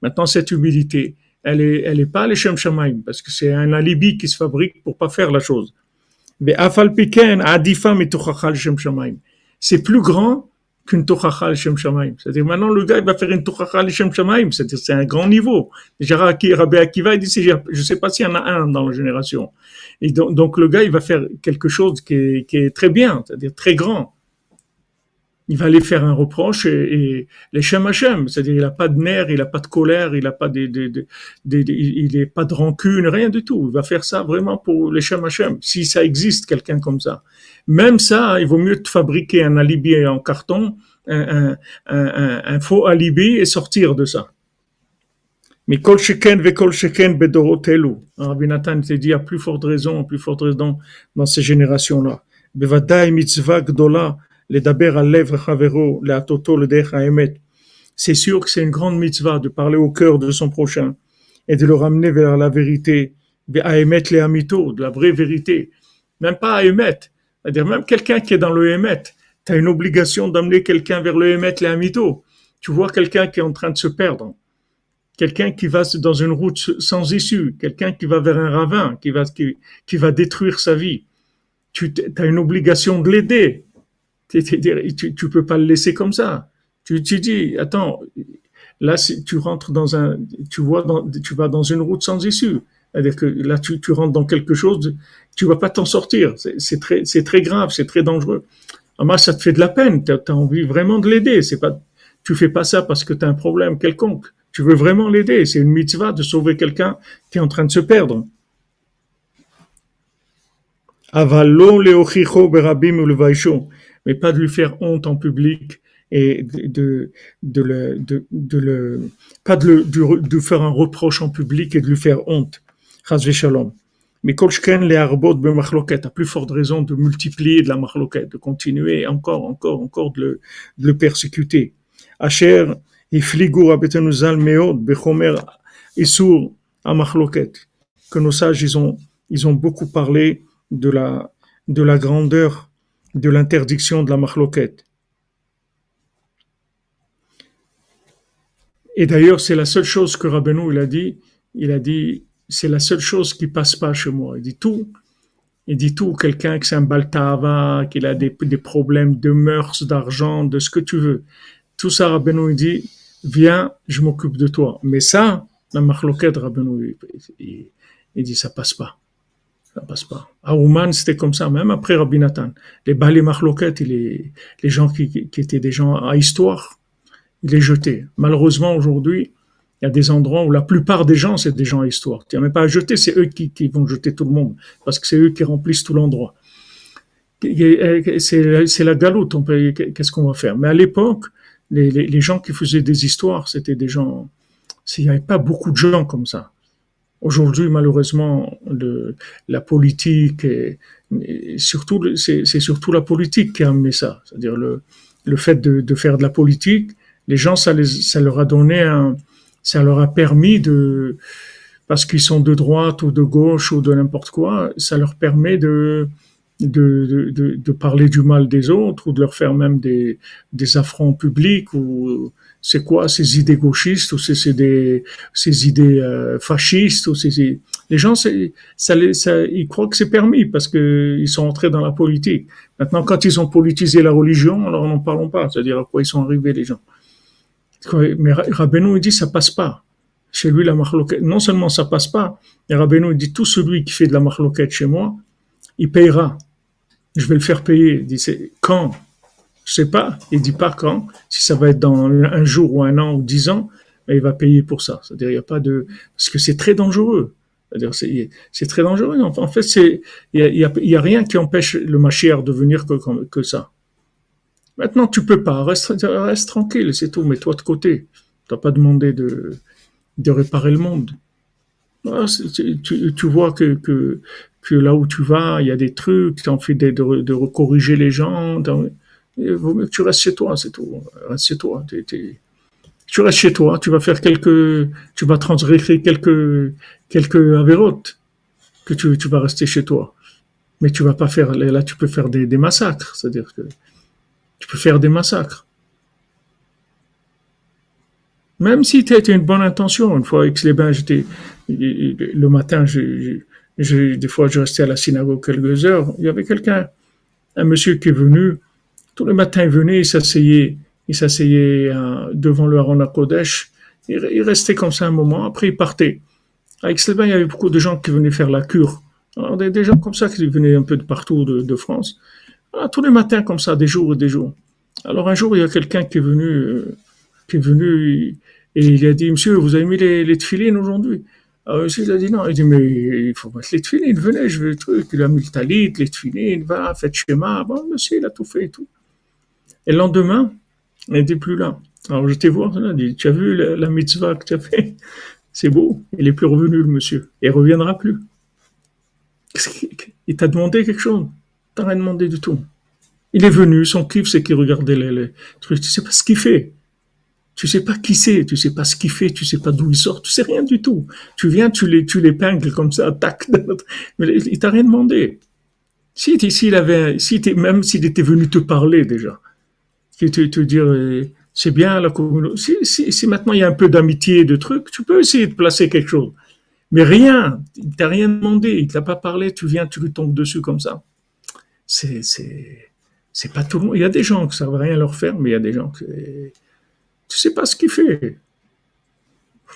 Maintenant, cette humilité, elle est, elle est pas l'shem shamaim, parce que c'est un alibi qui se fabrique pour pas faire la chose. Ve'afal piken adifa mitochacha l'shem shamaim. C'est plus grand qu'une tochacha Shamaim. C'est-à-dire, maintenant, le gars, il va faire une tochacha Shem Shamaim. C'est-à-dire, c'est un grand niveau. Déjà, Rabbi Akiva, il dit, je sais pas s'il y en a un dans la génération. Et donc, donc, le gars, il va faire quelque chose qui est, qui est très bien, c'est-à-dire très grand. Il va aller faire un reproche et, et les Shem Hashem, c'est-à-dire, il n'a pas de nerfs, il n'a pas de colère, il n'a pas de il n'est pas de rancune, rien du tout. Il va faire ça vraiment pour les Shem Hashem. Si ça existe, quelqu'un comme ça. Même ça, il vaut mieux te fabriquer un alibi en carton, un, un, un, un faux alibi et sortir de ça. Mais kol sheken ve kol sheken bedorotelu. Rabbi Nathan te dit à plus forte raison, à plus forte raison dans ces générations-là. Bevadai mitzvah gdola ledaber al lèvre chavero leatoto le emet. C'est sûr que c'est une grande mitzvah de parler au cœur de son prochain et de le ramener vers la vérité, emet le amito, de la vraie vérité. Même pas émettre, c'est-à-dire même quelqu'un qui est dans le Hémet, tu une obligation d'amener quelqu'un vers le Hémet, les Amito. Tu vois quelqu'un qui est en train de se perdre, quelqu'un qui va dans une route sans issue, quelqu'un qui va vers un ravin, qui va, détruire sa vie. Tu as une obligation de l'aider. Tu, tu peux pas le laisser comme ça. Tu, dis, attends, là, tu rentres dans un, tu vois, tu vas dans une route sans issue. C'est-à-dire que là, tu, rentres dans quelque chose, tu vas pas t'en sortir. C'est très, c'est très grave, c'est très dangereux. Moi, ça te fait de la peine. Tu as, envie vraiment de l'aider. C'est pas, tu fais pas ça parce que tu as un problème quelconque. Tu veux vraiment l'aider. C'est une mitzvah de sauver quelqu'un qui est en train de se perdre. Mais pas de lui faire honte en public et de, de, le, de, le, pas de, le, de faire un reproche en public et de lui faire honte. Mais Kolshken les arbot be machloket, a plus forte raison de multiplier de la machloket, de continuer encore, encore, encore de le, persécuter. Asher meod bechomer machloket. Que nos sages, ils ont, ils ont beaucoup parlé de la, de la grandeur de l'interdiction de la marloquette. Et d'ailleurs, c'est la seule chose que Rabbeinu il a dit. Il a dit, c'est la seule chose qui passe pas chez moi. Il dit tout. Il dit tout. Quelqu'un qui c'est un baltava, qu'il a des, problèmes de mœurs, d'argent, de ce que tu veux. Tout ça, Rabbeinu il dit, viens, je m'occupe de toi. Mais ça, la marloquette, Rabbeinu, il, il, dit, ça passe pas. Ça passe pas. À Ouman, c'était comme ça, même après Rabbi Nathan. Les balais marloquettes, les, les gens qui, qui, étaient des gens à histoire, il les jetait. Malheureusement, aujourd'hui, il y a des endroits où la plupart des gens, c'est des gens à histoire. Tu n'as même pas à jeter, c'est eux qui, vont jeter tout le monde, parce que c'est eux qui remplissent tout l'endroit. C'est la galoute, qu'est-ce qu'on va faire? Mais à l'époque, les, gens qui faisaient des histoires, c'était des gens... Il n'y avait pas beaucoup de gens comme ça. Aujourd'hui, malheureusement, la politique, et, surtout, c'est surtout la politique qui a amené ça. C'est-à-dire le, fait de, faire de la politique, les gens, ça leur a donné un, ça leur a permis de, parce qu'ils sont de droite ou de gauche ou de n'importe quoi, ça leur permet de, de, de, de, parler du mal des autres ou de leur faire même des, des affronts publics ou c'est quoi ces idées gauchistes ou c'est des ces idées euh, fascistes ou ces les gens ça, ça, ils croient que c'est permis parce que ils sont entrés dans la politique. Maintenant quand ils ont politisé la religion, alors n'en parlons pas, c'est-à-dire à quoi ils sont arrivés les gens. Mais Rabbeinu il dit ça passe pas. Chez lui la marloquette, non seulement ça passe pas, mais Rabbeinu il dit tout celui qui fait de la marloquette chez moi, il payera je vais le faire payer. Il dit, c'est quand? Je sais pas. Il dit pas quand. Si ça va être dans un jour ou un an ou dix ans, mais il va payer pour ça. C'est-à-dire, il n'y a pas de, parce que c'est très dangereux. C'est très dangereux. En fait, il y a, y rien qui empêche le machère de venir que ça. Maintenant, tu peux pas. Reste, tranquille, c'est tout. Mets-toi de côté. Tu n'as pas demandé de, réparer le monde. Ah, tu, vois que, là où tu vas, il y a des trucs, tu en fais de, de, corriger les gens. Tu restes chez toi, c'est tout. Reste chez toi. tu restes chez toi, tu vas faire quelques, tu vas transgresser quelques, quelques avérotes, que tu, tu vas rester chez toi. Mais tu vas pas faire, là, tu peux faire des, des massacres. C'est-à-dire que tu peux faire des massacres. Même si tu as une bonne intention, une fois avec les bains, j'étais, le matin, je, des fois, je restais à la synagogue quelques heures. Il y avait quelqu'un, un monsieur qui est venu. Tous les matins, il venait, il s'asseyait, il s'asseyait euh, devant le Haron Kodesh. Il, il, restait comme ça un moment. Après, il partait. Avec Sylvain, il y avait beaucoup de gens qui venaient faire la cure. Alors, des, des gens comme ça qui venaient un peu de partout de France. Alors, tous les matins, comme ça, des jours et des jours. Alors, un jour, il y a quelqu'un qui est venu, euh, qui est venu, et il a dit, monsieur, vous avez mis les, les tefilines aujourd'hui? Alors, ah, il a dit non. Il dit, mais il faut mettre les tefilines, venez, je veux le truc. Il a mis le talit, les tefilines, va, faites schéma. Bon, monsieur, il a tout fait et tout. Et le lendemain, il n'était plus là. Alors, j'étais voir, il a dit, tu as vu la, mitzvah que tu as fait? C'est beau. Il est plus revenu, le monsieur. Il reviendra plus. Il t'a demandé quelque chose? T'as rien demandé du tout. Il est venu, son kiff, c'est qu'il regardait les, trucs. Tu sais pas ce qu'il fait. Tu sais pas qui c'est, tu sais pas ce qu'il fait, tu sais pas d'où il sort, tu sais rien du tout. Tu viens, tu les, tu l'épingles comme ça, tac, mais il t'a rien demandé. Si, avait, si même s'il était venu te parler déjà, te, te dire, euh, c'est bien la si, maintenant il y a un peu d'amitié, de trucs, tu peux essayer de placer quelque chose. Mais rien, il t'a rien demandé, il t'a pas parlé, tu viens, tu lui tombes dessus comme ça. C'est, c'est, c'est pas tout le monde. Il y a des gens que ça va rien leur faire, mais il y a des gens que tu sais pas ce qu'il fait.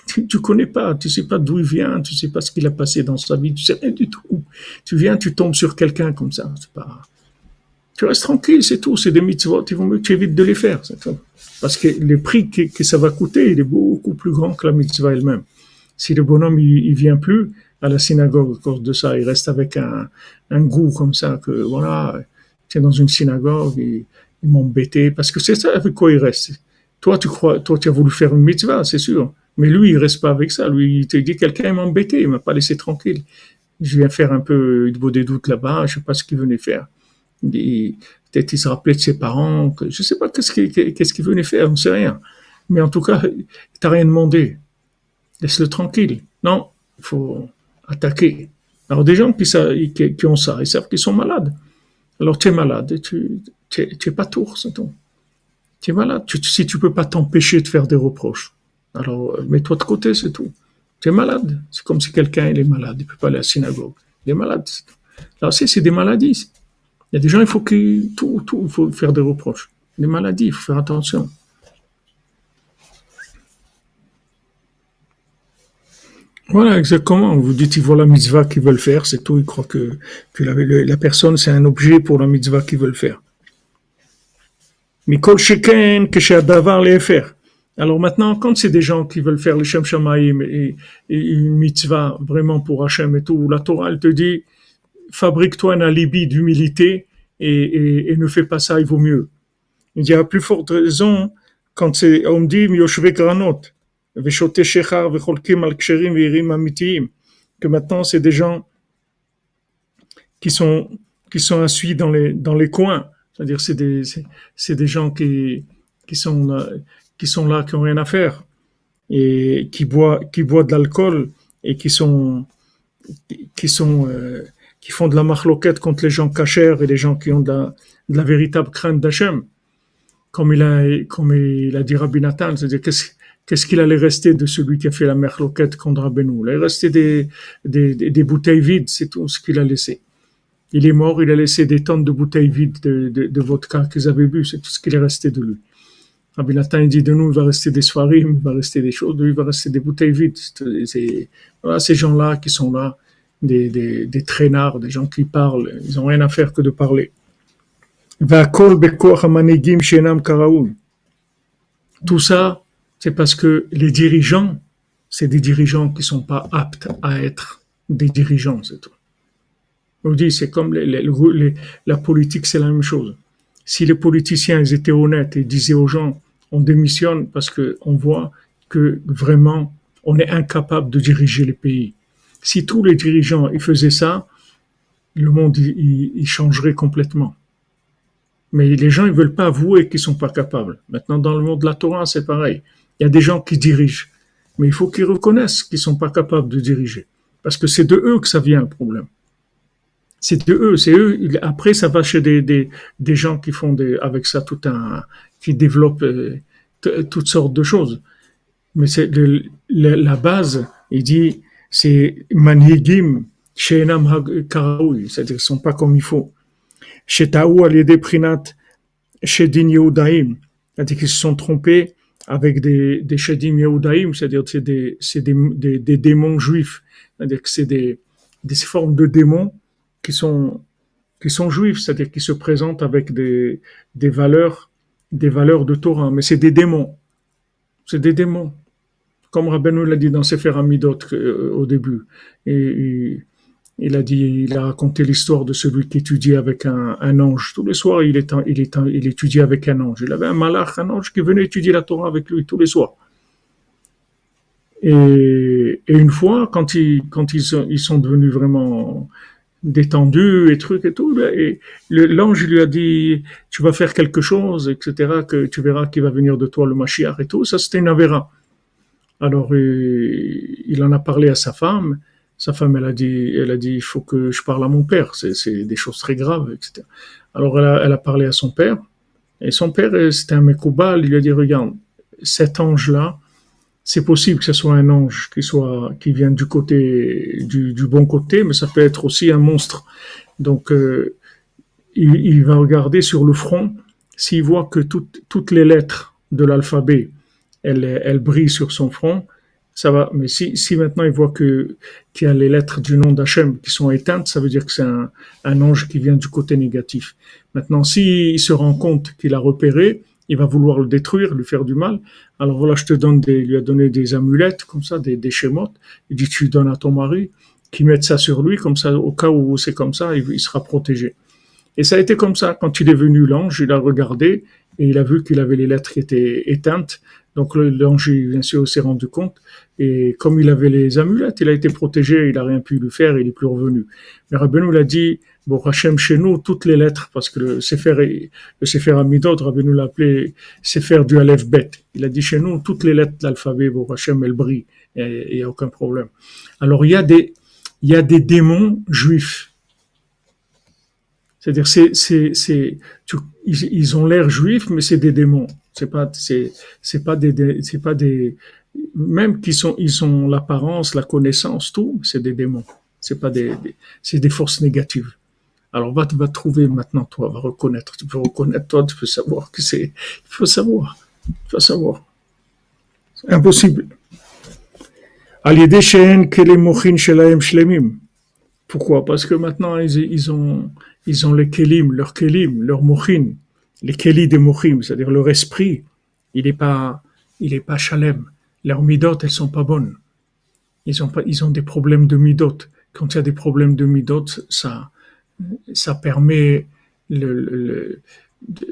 Tu, tu connais pas, tu sais pas d'où il vient, tu sais pas ce qu'il a passé dans sa vie, tu sais rien du tout. Tu viens, tu tombes sur quelqu'un comme ça, c'est pas. Tu restes tranquille, c'est tout. C'est des mitzvot, il vaut mieux que tu évites de les faire, Parce que le prix que, ça va coûter, il est beaucoup plus grand que la mitzvah elle-même. Si le bonhomme il, vient plus à la synagogue à cause de ça, il reste avec un, un goût comme ça que voilà, tu es dans une synagogue, ils, ils m'ont parce que c'est ça avec quoi il reste. Toi, tu crois, toi, tu as voulu faire une mitzvah, c'est sûr. Mais lui, il reste pas avec ça. Lui, il te dit, quelqu'un m'a embêté, il m'a pas laissé tranquille. Je viens faire un peu de des doutes là-bas, je sais pas ce qu'il venait faire. Peut-être il se rappelait de ses parents, que, je sais pas qu'est-ce qu'il qu'est-ce venait faire, on sait rien. Mais en tout cas, il t'a rien demandé. Laisse-le tranquille. Non, il faut attaquer. Alors des gens qui, qui, ont ça, ils savent qu'ils sont malades. Alors tu es malade, tu n'es pas tour, c'est tout. Tu es malade. si tu peux pas t'empêcher de faire des reproches, alors mets-toi de côté, c'est tout. Tu es malade. C'est comme si quelqu'un est malade, il peut pas aller à la synagogue. Il est malade. Là aussi, c'est des maladies. Il y a des gens, il faut que tout, tout, faut faire des reproches. Des maladies, il faut faire attention. Voilà, exactement. Vous dites, ils voient la mitzvah qu'ils veulent faire, c'est tout. Ils croient que, que la, personne, c'est un objet pour la mitzvah qu'ils veulent faire. Mikol sheken les faire. Alors maintenant, quand c'est des gens qui veulent faire le Shem Shamaim et, une mitzvah vraiment pour Hachem et tout, la Torah, elle te dit, fabrique-toi un alibi d'humilité et, et, ne fais pas ça, il vaut mieux. Il y a plus forte raison quand c'est, on dit, Granot que maintenant c'est des gens qui sont qui sont assis dans les dans les coins. C'est-à-dire c'est des c'est des gens qui qui sont là, qui sont là qui ont rien à faire. Et qui boivent qui boivent de l'alcool et qui sont qui sont euh, qui font de la marloquette contre les gens cachers et les gens qui ont de la, de la véritable crainte d'Hachem. Comme il a comme il a dit Rabbi Nathan c'est-à-dire qu'est-ce qu'est-ce qu'il allait rester de celui qui a fait la merloquette contre Rabbeinu Il allait rester des, des, des, bouteilles vides, c'est tout ce qu'il a laissé. Il est mort, il a laissé des tonnes de bouteilles vides de, vodka qu'ils avaient bu, c'est tout ce qu'il est resté de lui. Rabbi Nathan dit de nous, il va rester des soirées, il va rester des choses, il va rester des bouteilles vides. Voilà, ces gens-là qui sont là, des, des, des traînards, des gens qui parlent, ils n'ont rien à faire que de parler. Tout ça, c'est parce que les dirigeants, c'est des dirigeants qui sont pas aptes à être des dirigeants, c'est tout. On dit, c'est comme la politique, c'est la même chose. Si les politiciens étaient honnêtes et disaient aux gens, on démissionne parce que on voit que vraiment, on est incapable de diriger le pays. Si tous les dirigeants ils faisaient ça, le monde il changerait complètement. Mais les gens ils veulent pas avouer qu'ils sont pas capables. Maintenant, dans le monde de la Torah, c'est pareil. Il y a des gens qui dirigent, mais il faut qu'ils reconnaissent qu'ils sont pas capables de diriger, parce que c'est de eux que ça vient le problème. C'est de eux, c'est eux. Après, ça va chez des, des, des gens qui font des, avec ça tout un, qui développent euh, toutes sortes de choses. Mais c'est la base. Il dit, c'est manhigim she'enam karaoui, c'est-à-dire qu'ils sont pas comme il faut. Chez Taou, al prinat, chez Din c'est-à-dire qu'ils se sont trompés avec des, des Shadim Yehudaïm, c'est-à-dire c'est des, des, des, démons juifs, c'est-à-dire que c'est des, des formes de démons qui sont, qui sont juifs, c'est-à-dire qui se présentent avec des, des valeurs, des valeurs de Torah, mais c'est des démons. C'est des démons. Comme Rabbeinu l'a dit dans Sefer Amidot euh, au début. Et il a dit, il a raconté l'histoire de celui qui étudiait avec un, ange. Tous les soirs, il, étudiait avec un ange. Il avait un malach, un ange qui venait étudier la Torah avec lui tous les soirs. Et, une fois, quand, ils, sont, devenus vraiment détendus et trucs et tout, ben, l'ange lui a dit, tu vas faire quelque chose, etc., que tu verras qu'il va venir de toi le Mashiach et tout. Ça, c'était une avéra. Alors, il en a parlé à sa femme. Sa femme, elle a dit, elle a dit, il faut que je parle à mon père. C'est des choses très graves, etc. Alors elle a, elle a, parlé à son père. Et son père, c'était un Mekoubal. Il lui a dit, regarde, cet ange-là, c'est possible que ce soit un ange qui soit, qui vient du côté, du, du bon côté, mais ça peut être aussi un monstre. Donc, euh, il, il, va regarder sur le front. S'il voit que toutes, toutes les lettres de l'alphabet, elles, elles brillent sur son front, ça va. Mais si, si maintenant il voit que qu'il y a les lettres du nom d'Hachem qui sont éteintes, ça veut dire que c'est un, un, ange qui vient du côté négatif. Maintenant, s'il se rend compte qu'il a repéré, il va vouloir le détruire, lui faire du mal. Alors voilà, je te donne des, lui a donné des amulettes comme ça, des, des schémotes. Il dit tu donnes à ton mari, qui mette ça sur lui, comme ça, au cas où c'est comme ça, il, il sera protégé. Et ça a été comme ça. Quand il est venu l'ange, il a regardé et il a vu qu'il avait les lettres qui étaient éteintes. Donc l'ange, bien sûr, s'est rendu compte. Et comme il avait les amulettes, il a été protégé, il n'a rien pu lui faire, il est plus revenu. Mais Rabbeinu l'a dit, bon, Hachem, chez nous, toutes les lettres, parce que le Sefer, le Sefer Amidot, Rabbeinu l'a appelé Sefer du Aleph Bet. Il a dit chez nous, toutes les lettres de l'alphabet, bon, Hachem, elles brillent, il n'y a aucun problème. Alors il y a des, il y a des démons juifs. C'est-à-dire, c'est, c'est, c'est, ils, ont l'air juifs, mais c'est des démons. C'est pas, c'est, c'est pas des, c'est pas des, même qu'ils sont, ils ont l'apparence, la connaissance, tout, c'est des démons. C'est pas des, c'est des forces négatives. Alors va, va trouver maintenant, toi, va reconnaître. Tu peux reconnaître, toi, tu peux savoir que c'est, il faut savoir, il faut savoir. C'est impossible. Pourquoi? Parce que maintenant, ils, ils, ont, ils ont les kelim, leur kelim, leur mochin, les kelis des mochim, c'est-à-dire leur esprit, il n'est pas, il est pas chalem. Leurs midot, elles sont pas bonnes. Ils ont pas, ils ont des problèmes de midot. Quand il y a des problèmes de midot, ça, ça permet le,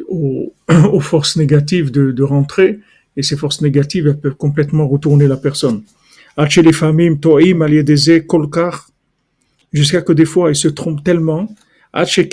aux, aux, forces négatives de, de, rentrer, et ces forces négatives, elles peuvent complètement retourner la personne. jusqu'à que des fois ils se trompent tellement, c'est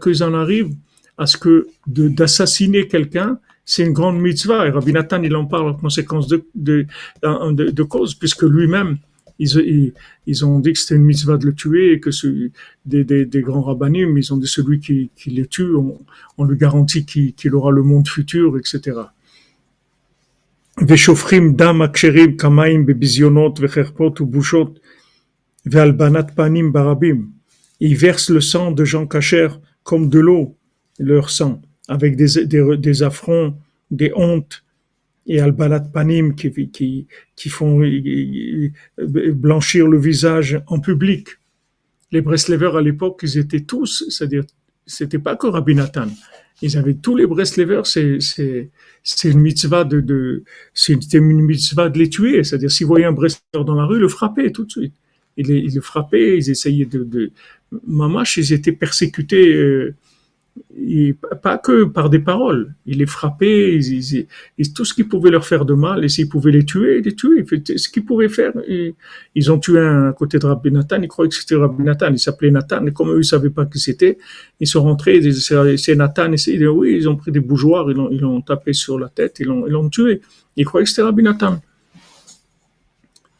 qu'ils en arrivent à ce que d'assassiner quelqu'un, c'est une grande mitzvah. Et Rabbi Nathan, il en parle en conséquence de, de, de, de cause, puisque lui-même, ils, ils, ont dit que c'était une mitzvah de le tuer et que ce, des, des, des, grands rabbinim, ils ont dit celui qui, qui les tue, on, on lui garantit qu'il aura le monde futur, etc. ושופכים דם הכשרים כמים בביזיונות וחרפות ובושות panim barabim. Ils versent le sang de gens cachers comme de l'eau, leur sang, avec des, des affronts, des hontes, et albanat panim qui, qui, qui, font blanchir le visage en public. Les Breslevers à l'époque, ils étaient tous, c'est-à-dire, c'était pas que Rabbi Nathan. Ils avaient tous les Breslevers, c'est, c'est, c'est une mitzvah de, de, c'était une mitzvah de les tuer. C'est-à-dire, s'ils voyaient un Breslever dans la rue, le frapper tout de suite. Ils, ils le frappaient, ils essayaient de, de, ils étaient persécutés, euh, pas que par des paroles. Il les frappait, tout ce qu'il pouvait leur faire de mal, et s'il pouvait les tuer, les tuer. Ce qu'ils pouvaient faire, ils ont tué un à côté de Rabbi Nathan, ils croyaient que c'était Rabbi Nathan, il s'appelait Nathan, et comme eux, ils savaient pas qui c'était, ils sont rentrés, c'est Nathan, et ils, oui, ils ont pris des bougeoirs, ils l'ont tapé sur la tête, ils l'ont tué. Ils croyaient que c'était Rabbi Nathan.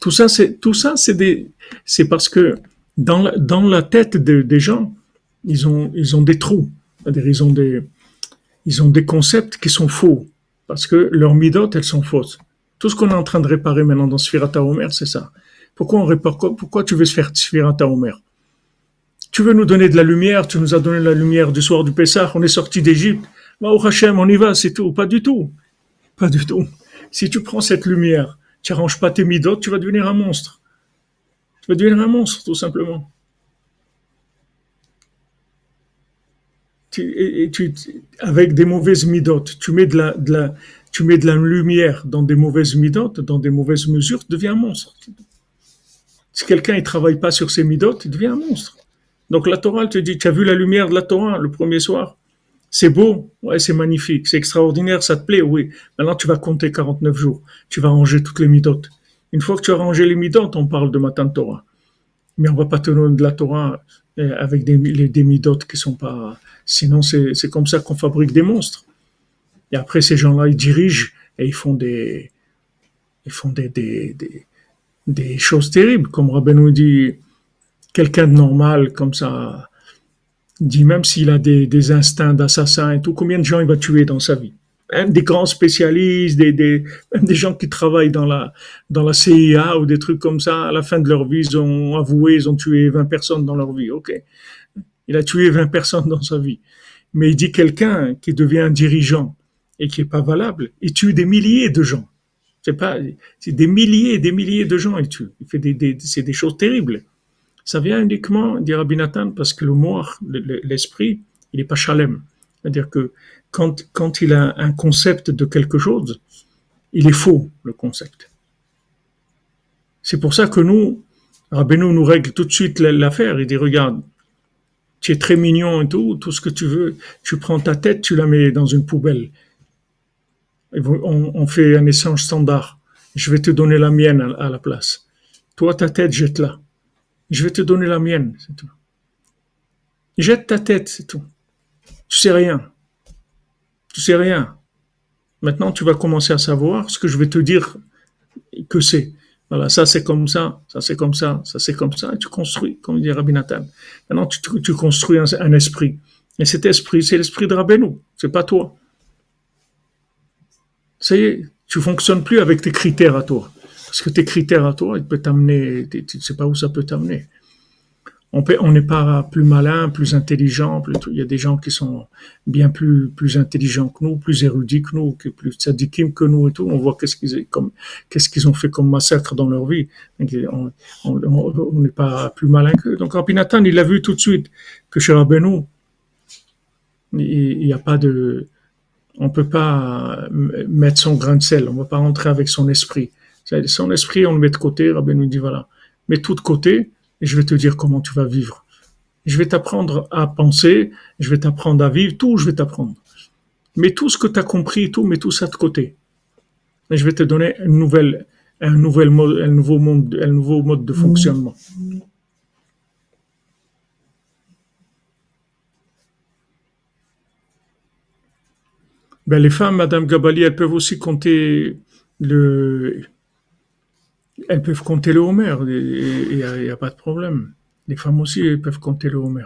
Tout ça, c'est tout ça, c'est parce que dans la, dans la tête des gens, ils ont, ils ont des trous ils ont des, ils ont des concepts qui sont faux. Parce que leurs midotes, elles sont fausses. Tout ce qu'on est en train de réparer maintenant dans Sphirata Omer, c'est ça. Pourquoi on répare, pourquoi tu veux se faire Sphirata Omer? Tu veux nous donner de la lumière, tu nous as donné la lumière du soir du Pessah, on est sorti d'Égypte. au Hachem, on y va, c'est tout. Pas du tout. Pas du tout. Si tu prends cette lumière, tu n'arranges pas tes midotes, tu vas devenir un monstre. Tu vas devenir un monstre, tout simplement. tu, avec des mauvaises midotes, tu mets de la, de la, tu mets de la lumière dans des mauvaises midotes, dans des mauvaises mesures, tu deviens un monstre. Si quelqu'un ne travaille pas sur ses midotes, il devient un monstre. Donc la Torah, elle te dit, tu as vu la lumière de la Torah le premier soir? C'est beau, ouais, c'est magnifique, c'est extraordinaire, ça te plaît, oui. Maintenant, tu vas compter 49 jours, tu vas ranger toutes les midotes. Une fois que tu as rangé les midotes, on parle de Matan Torah. Mais on va pas te donner de la Torah euh, avec des, des midotes qui sont pas Sinon, c'est comme ça qu'on fabrique des monstres. Et après, ces gens-là, ils dirigent et ils font des, ils font des, des, des, choses terribles. Comme nous dit, quelqu'un de normal, comme ça, dit même s'il a des, des instincts d'assassin et tout, combien de gens il va tuer dans sa vie? Des grands spécialistes, des, des, même des gens qui travaillent dans la, dans la CIA ou des trucs comme ça, à la fin de leur vie, ils ont avoué, ils ont tué 20 personnes dans leur vie. OK. Il a tué 20 personnes dans sa vie. Mais il dit quelqu'un qui devient un dirigeant et qui est pas valable, il tue des milliers de gens. C'est pas, c'est des milliers des milliers de gens il tue. Il fait des, c'est des choses terribles. Ça vient uniquement, Nathan, parce que le mort, l'esprit, il n'est pas chalem. C'est-à-dire que quand, quand il a un concept de quelque chose, il est faux, le concept. C'est pour ça que nous, Rabbeinu nous règle tout de suite l'affaire. Il dit, regarde, tu es très mignon et tout, tout ce que tu veux, tu prends ta tête, tu la mets dans une poubelle. On, fait un échange standard. Je vais te donner la mienne à, la place. Toi, ta tête, jette-la. Je vais te donner la mienne, c'est tout. Jette ta tête, c'est tout. Tu sais rien. Tu sais rien. Maintenant, tu vas commencer à savoir ce que je vais te dire que c'est. Voilà, ça c'est comme ça, ça c'est comme ça, ça c'est comme ça, et tu construis, comme dit Rabbi Nathan. Maintenant, tu, construis un, esprit. Et cet esprit, c'est l'esprit de Rabbeinu, c'est pas toi. Ça y est, tu fonctionnes plus avec tes critères à toi. Parce que tes critères à toi, ils peuvent t'amener, tu ne sais pas où ça peut t'amener on n'est pas plus malin, plus intelligent. il y a des gens qui sont bien plus, plus intelligents que nous, plus érudits que nous, plus tzadikim que nous et tout. On voit qu'est-ce qu'ils, ont fait comme massacre dans leur vie. On n'est pas plus malin qu'eux. Donc, Rabbi il a vu tout de suite que chez Rabbeinu, il n'y a pas de, on peut pas mettre son grain de sel. On va pas rentrer avec son esprit. Son esprit, on le met de côté. Rabbeinu dit voilà, mets tout de côté et je vais te dire comment tu vas vivre. Je vais t'apprendre à penser, je vais t'apprendre à vivre, tout je vais t'apprendre. Mais tout ce que tu as compris, tout, mets tout ça de côté. Je vais te donner un, nouvel mode, un, nouveau monde, un nouveau mode de fonctionnement. Ben, les femmes, Madame Gabali, elles peuvent aussi compter le, elles peuvent compter le Homer, il n'y a, pas de problème. Les femmes aussi peuvent compter le Homer.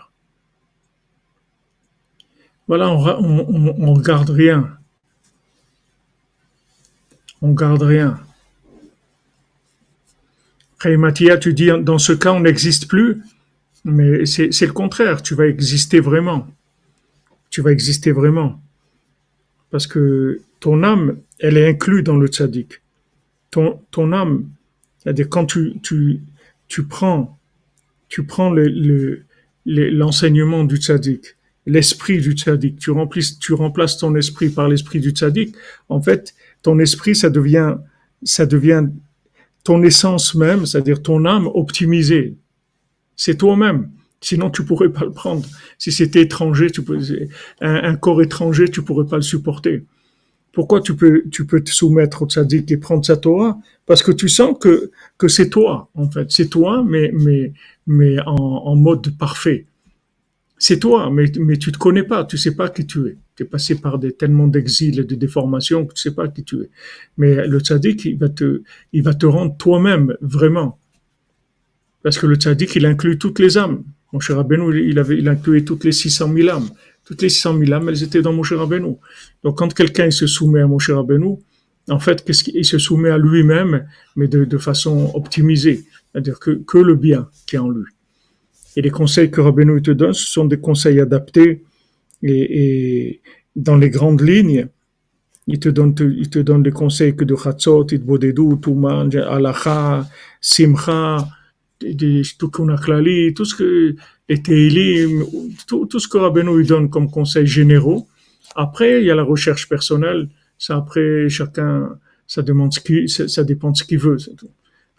Voilà, on, on, regarde rien. On garde rien. Après, Mathia, tu dis, dans ce cas, on n'existe plus, mais c'est le contraire, tu vas exister vraiment. Tu vas exister vraiment. Parce que ton âme, elle est inclue dans le tzaddik. Ton, ton âme, c'est-à-dire quand tu, tu, tu prends, tu prends le, l'enseignement du tzaddik, l'esprit du tzaddik, tu, remplis, tu remplaces ton esprit par l'esprit du tzaddik, en fait, ton esprit, ça devient, ça devient ton essence même, c'est-à-dire ton âme optimisée. C'est toi-même. Sinon, tu pourrais pas le prendre. Si c'était étranger, tu peux, un, un corps étranger, tu pourrais pas le supporter. Pourquoi tu peux, te soumettre au tzaddik et prendre sa Torah? Parce que tu sens que, c'est toi, en fait. C'est toi, mais, en, mode parfait. C'est toi, mais, mais tu te connais pas, tu sais pas qui tu es. Tu es passé par tellement d'exil et de déformations que tu sais pas qui tu es. Mais le tzaddik, il va te, il te rendre toi-même, vraiment. Parce que le tzaddik, il inclut toutes les âmes. Mon cher Rabbeinu, il il incluait toutes les 600 000 âmes. Toutes les 600 000 âmes, elles étaient dans Moshe Rabbeinu. Donc quand quelqu'un se soumet à Moshe Rabbeinu, en fait, qu'est-ce qu'il se soumet à lui-même, mais de, façon optimisée, c'est-à-dire que, que le bien qui est en lui. Et les conseils que Rabbeinu te donne, ce sont des conseils adaptés et, dans les grandes lignes, il te donne, il te donne des conseils que de Chatzot, Itbodedou, Touman, Alacha, Simcha, tout ce que les tout, tout ce que Rabbeinu lui donne comme conseils généraux. Après, il y a la recherche personnelle. Ça, après, chacun, ça demande ce qui, ça, dépend de ce qu'il veut.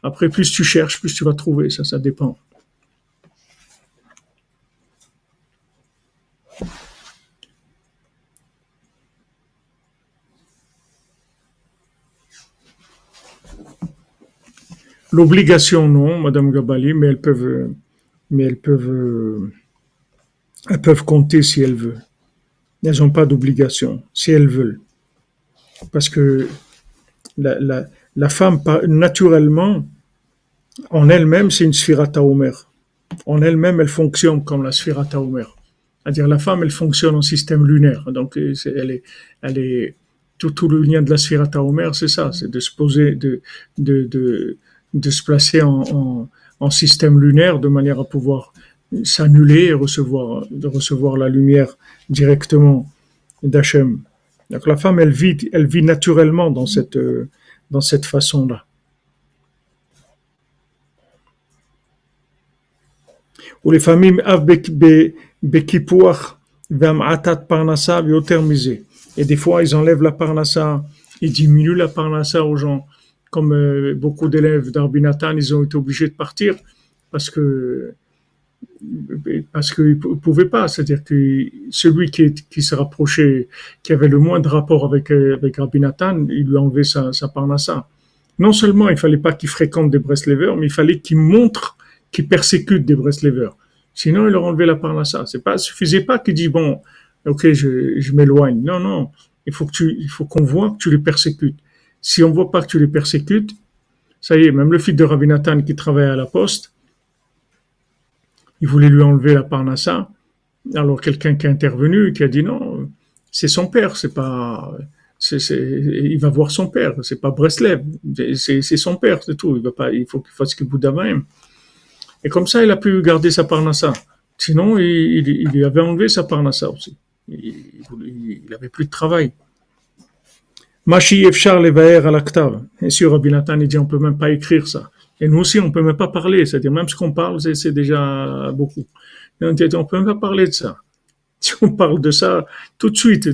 Après, plus tu cherches, plus tu vas trouver. Ça, ça dépend. L'obligation, non, Madame Gabali, mais elles peuvent, mais elles peuvent, elles peuvent compter si elles veulent. Elles n'ont pas d'obligation, si elles veulent. Parce que la, la, la femme, naturellement, en elle-même, c'est une sphirata omer. En elle-même, elle fonctionne comme la sphirata omer. C'est-à-dire, la femme, elle fonctionne en système lunaire. Donc, elle est, elle est, tout, tout le lien de la sphirata omer, c'est ça, c'est de se poser, de, de, de, se placer en, système lunaire de manière à pouvoir s'annuler et recevoir, de recevoir la lumière directement d'Hachem. Donc la femme, elle vit, elle vit naturellement dans cette, dans cette façon-là. Ou les familles et des fois ils enlèvent la parnassa, ils diminuent la parnassa aux gens comme euh, beaucoup d'élèves d'Arbinatan, ils ont été obligés de partir parce que parce qu'ils ne pouvaient pas. C'est-à-dire que celui qui, qui se rapprochait, qui avait le moins de rapport avec, euh, avec il lui a enlevé sa, sa parnassa. Non seulement il fallait pas qu'il fréquente des Breslevers, mais il fallait qu'il montre qu'il persécute des Breslevers. Sinon, il leur enlevait la parnassa. C'est pas, suffisait pas qu'il dise, bon, ok, je, je m'éloigne. Non, non. Il faut que tu, il faut qu'on voit que tu les persécutes. Si on voit pas que tu les persécutes, Ça y est, même le fils de Rabbi Nathan qui travaillait à la poste, il voulait lui enlever la parnassa. Alors quelqu'un qui est intervenu, qui a dit non, c'est son père, c'est pas, c'est, il va voir son père, c'est pas Breslev, c'est, son père, c'est tout. Il va pas, il faut qu'il fasse ce qu'il Bouddha même. Et comme ça, il a pu garder sa parnassa. Sinon, il, lui avait enlevé sa parnassa aussi. Il, il, avait plus de travail. Mashi Efchar Levaer à l'actav. Et sur Rabbi Nathan, il dit on peut même pas écrire ça. Et nous aussi, on peut même pas parler. C'est-à-dire, même ce qu'on parle, c'est, déjà beaucoup. On dit, on peut même pas parler de ça. Si on parle de ça, tout de suite,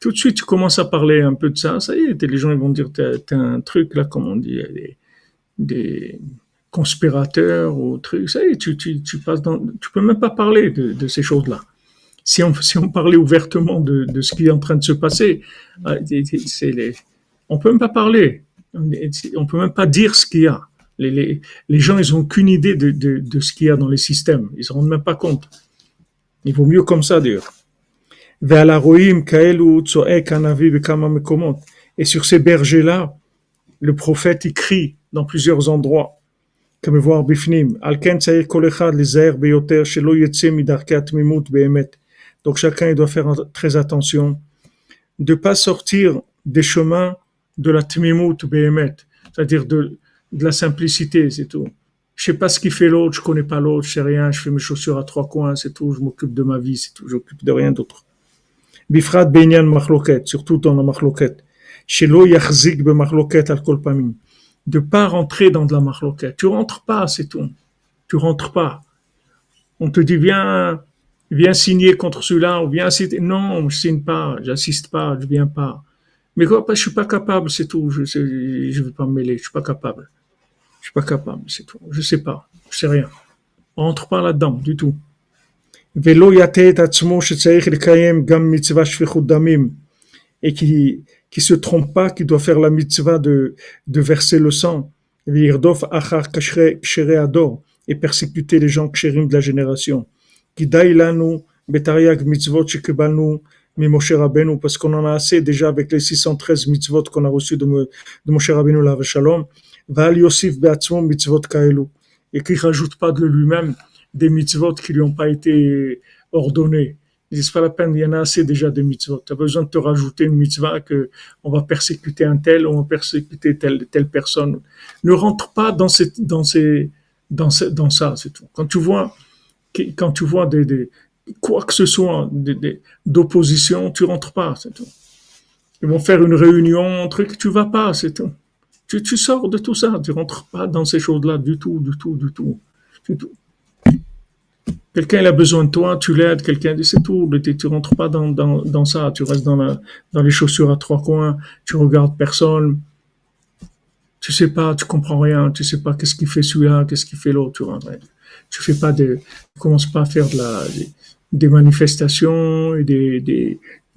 tout de suite, tu commences à parler un peu de ça, ça y est, les gens vont dire, t'as, un truc là, comme on dit, des, conspirateurs ou trucs, ça y est, tu, tu, passes dans, tu peux même pas parler de ces choses-là. Si on, parlait ouvertement de, ce qui est en train de se passer, euh, les, on peut même pas parler. On peut même pas dire ce qu'il y a. Les, gens, ils ont aucune idée de, ce qu'il y a dans les systèmes. Ils se rendent même pas compte. Il vaut mieux comme ça, d'ailleurs. Et sur ces bergers-là, le prophète y crie dans plusieurs endroits. Donc chacun doit faire très attention de pas sortir des chemins de la tmimut behemet, c'est-à-dire de, la simplicité, c'est tout. Je sais pas ce qu'il fait l'autre, je connais pas l'autre, je sais rien, je fais mes chaussures à trois coins, c'est tout, je m'occupe de ma vie, c'est tout, je m'occupe de rien d'autre. Bifrat Benyan Machloket, surtout dans la Machloket. Shelo Yachzik be Machloket al Kolpamim. De pas rentrer dans de la Machloket. Tu rentres pas, c'est tout. Tu rentres pas. On te dit, viens, viens signer contre celui-là, ou viens citer. Non, je signe pas, j'assiste pas, je viens pas. Mais quoi, je suis pas capable, c'est tout. Je, je veux pas me mêler, je suis pas capable. Je suis pas capable, c'est tout. Je sais pas, je sais rien. On rentre pas là-dedans, du tout et qui qui se trompe pas, qui doit faire la mitzvah de, verser le sang, et persécuter les gens de la génération. Parce qu'on en a assez déjà avec les 613 mitzvot qu'on a reçus de, de Moshe Rabbeinu la Shalom, et qui rajoute pas de lui-même des mitzvot qui lui ont pas été ordonnés. Ils disent pas la peine, il y en a assez déjà de mitzvot. Tu as besoin de te rajouter une mitzvah que on va persécuter un tel, on va persécuter telle, telle personne. Ne rentre pas dans cette, dans ces, dans, dans ça, c'est tout. Quand tu vois, quand tu vois des, quoi que ce soit d'opposition, tu rentres pas, c'est tout. Ils vont faire une réunion, un truc, tu vas pas, c'est. Tu, tu sors de tout ça, tu rentres pas dans ces choses-là du tout, du tout, du tout. Quelqu'un a besoin de toi, tu l'aides, quelqu'un dit c'est tout, tu rentres pas dans, ça, tu restes dans, dans les chaussures à trois coins, tu regardes personne, tu sais pas, tu comprends rien, tu sais pas qu'est-ce qu'il fait celui-là, qu'est-ce qu'il fait l'autre, tu fais pas de, tu commences pas à faire de la, des, manifestations et des,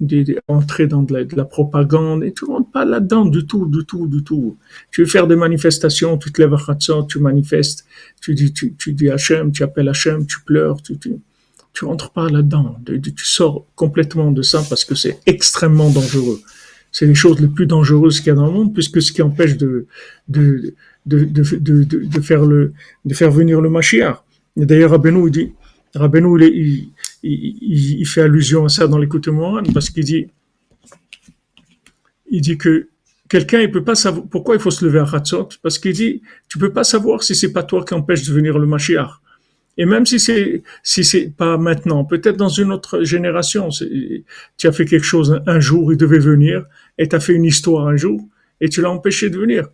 des, entrer dans de la, propagande et tu rentres pas là-dedans du tout, du tout, du tout. Tu veux faire des manifestations, tu te lèves à tu manifestes, tu dis, tu, tu dis Hachem, tu appelles Hachem, tu pleures, tu, tu, tu rentres pas là-dedans. Tu, sors complètement de ça parce que c'est extrêmement dangereux. C'est les choses les plus dangereuses qu'il y a dans le monde puisque ce qui empêche de, de, de, de, de, faire le, de faire venir le Mashiach. D'ailleurs, Rabbeinu, il dit, Rabbeinu, il, il, fait allusion à ça dans l'écoute Moran parce qu'il dit, il dit que quelqu'un il peut pas savoir pourquoi il faut se lever à Hatzot parce qu'il dit tu peux pas savoir si c'est pas toi qui empêche de venir le Mashiach. Et même si c'est si c'est pas maintenant, peut-être dans une autre génération, tu as fait quelque chose un jour, il devait venir, et tu as fait une histoire un jour, et tu l'as empêché de venir.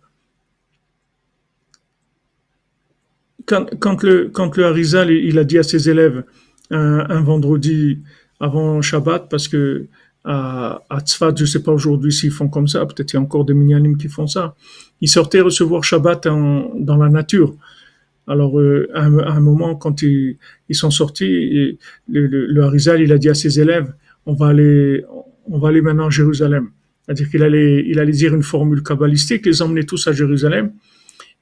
Quand, le quand le Harizal il a dit à ses élèves un, vendredi avant Shabbat parce que à, à Tzfat, je sais pas aujourd'hui s'ils font comme ça, peut-être il y a encore des minyanim qui font ça. Ils sortaient recevoir Shabbat dans la nature. Alors, euh, à, un, moment, quand ils, ils sont sortis, le, le, Harizal, il a dit à ses élèves, on va aller, on va aller maintenant à Jérusalem. C'est-à-dire qu'il allait, il allait dire une formule kabbalistique, les emmener tous à Jérusalem.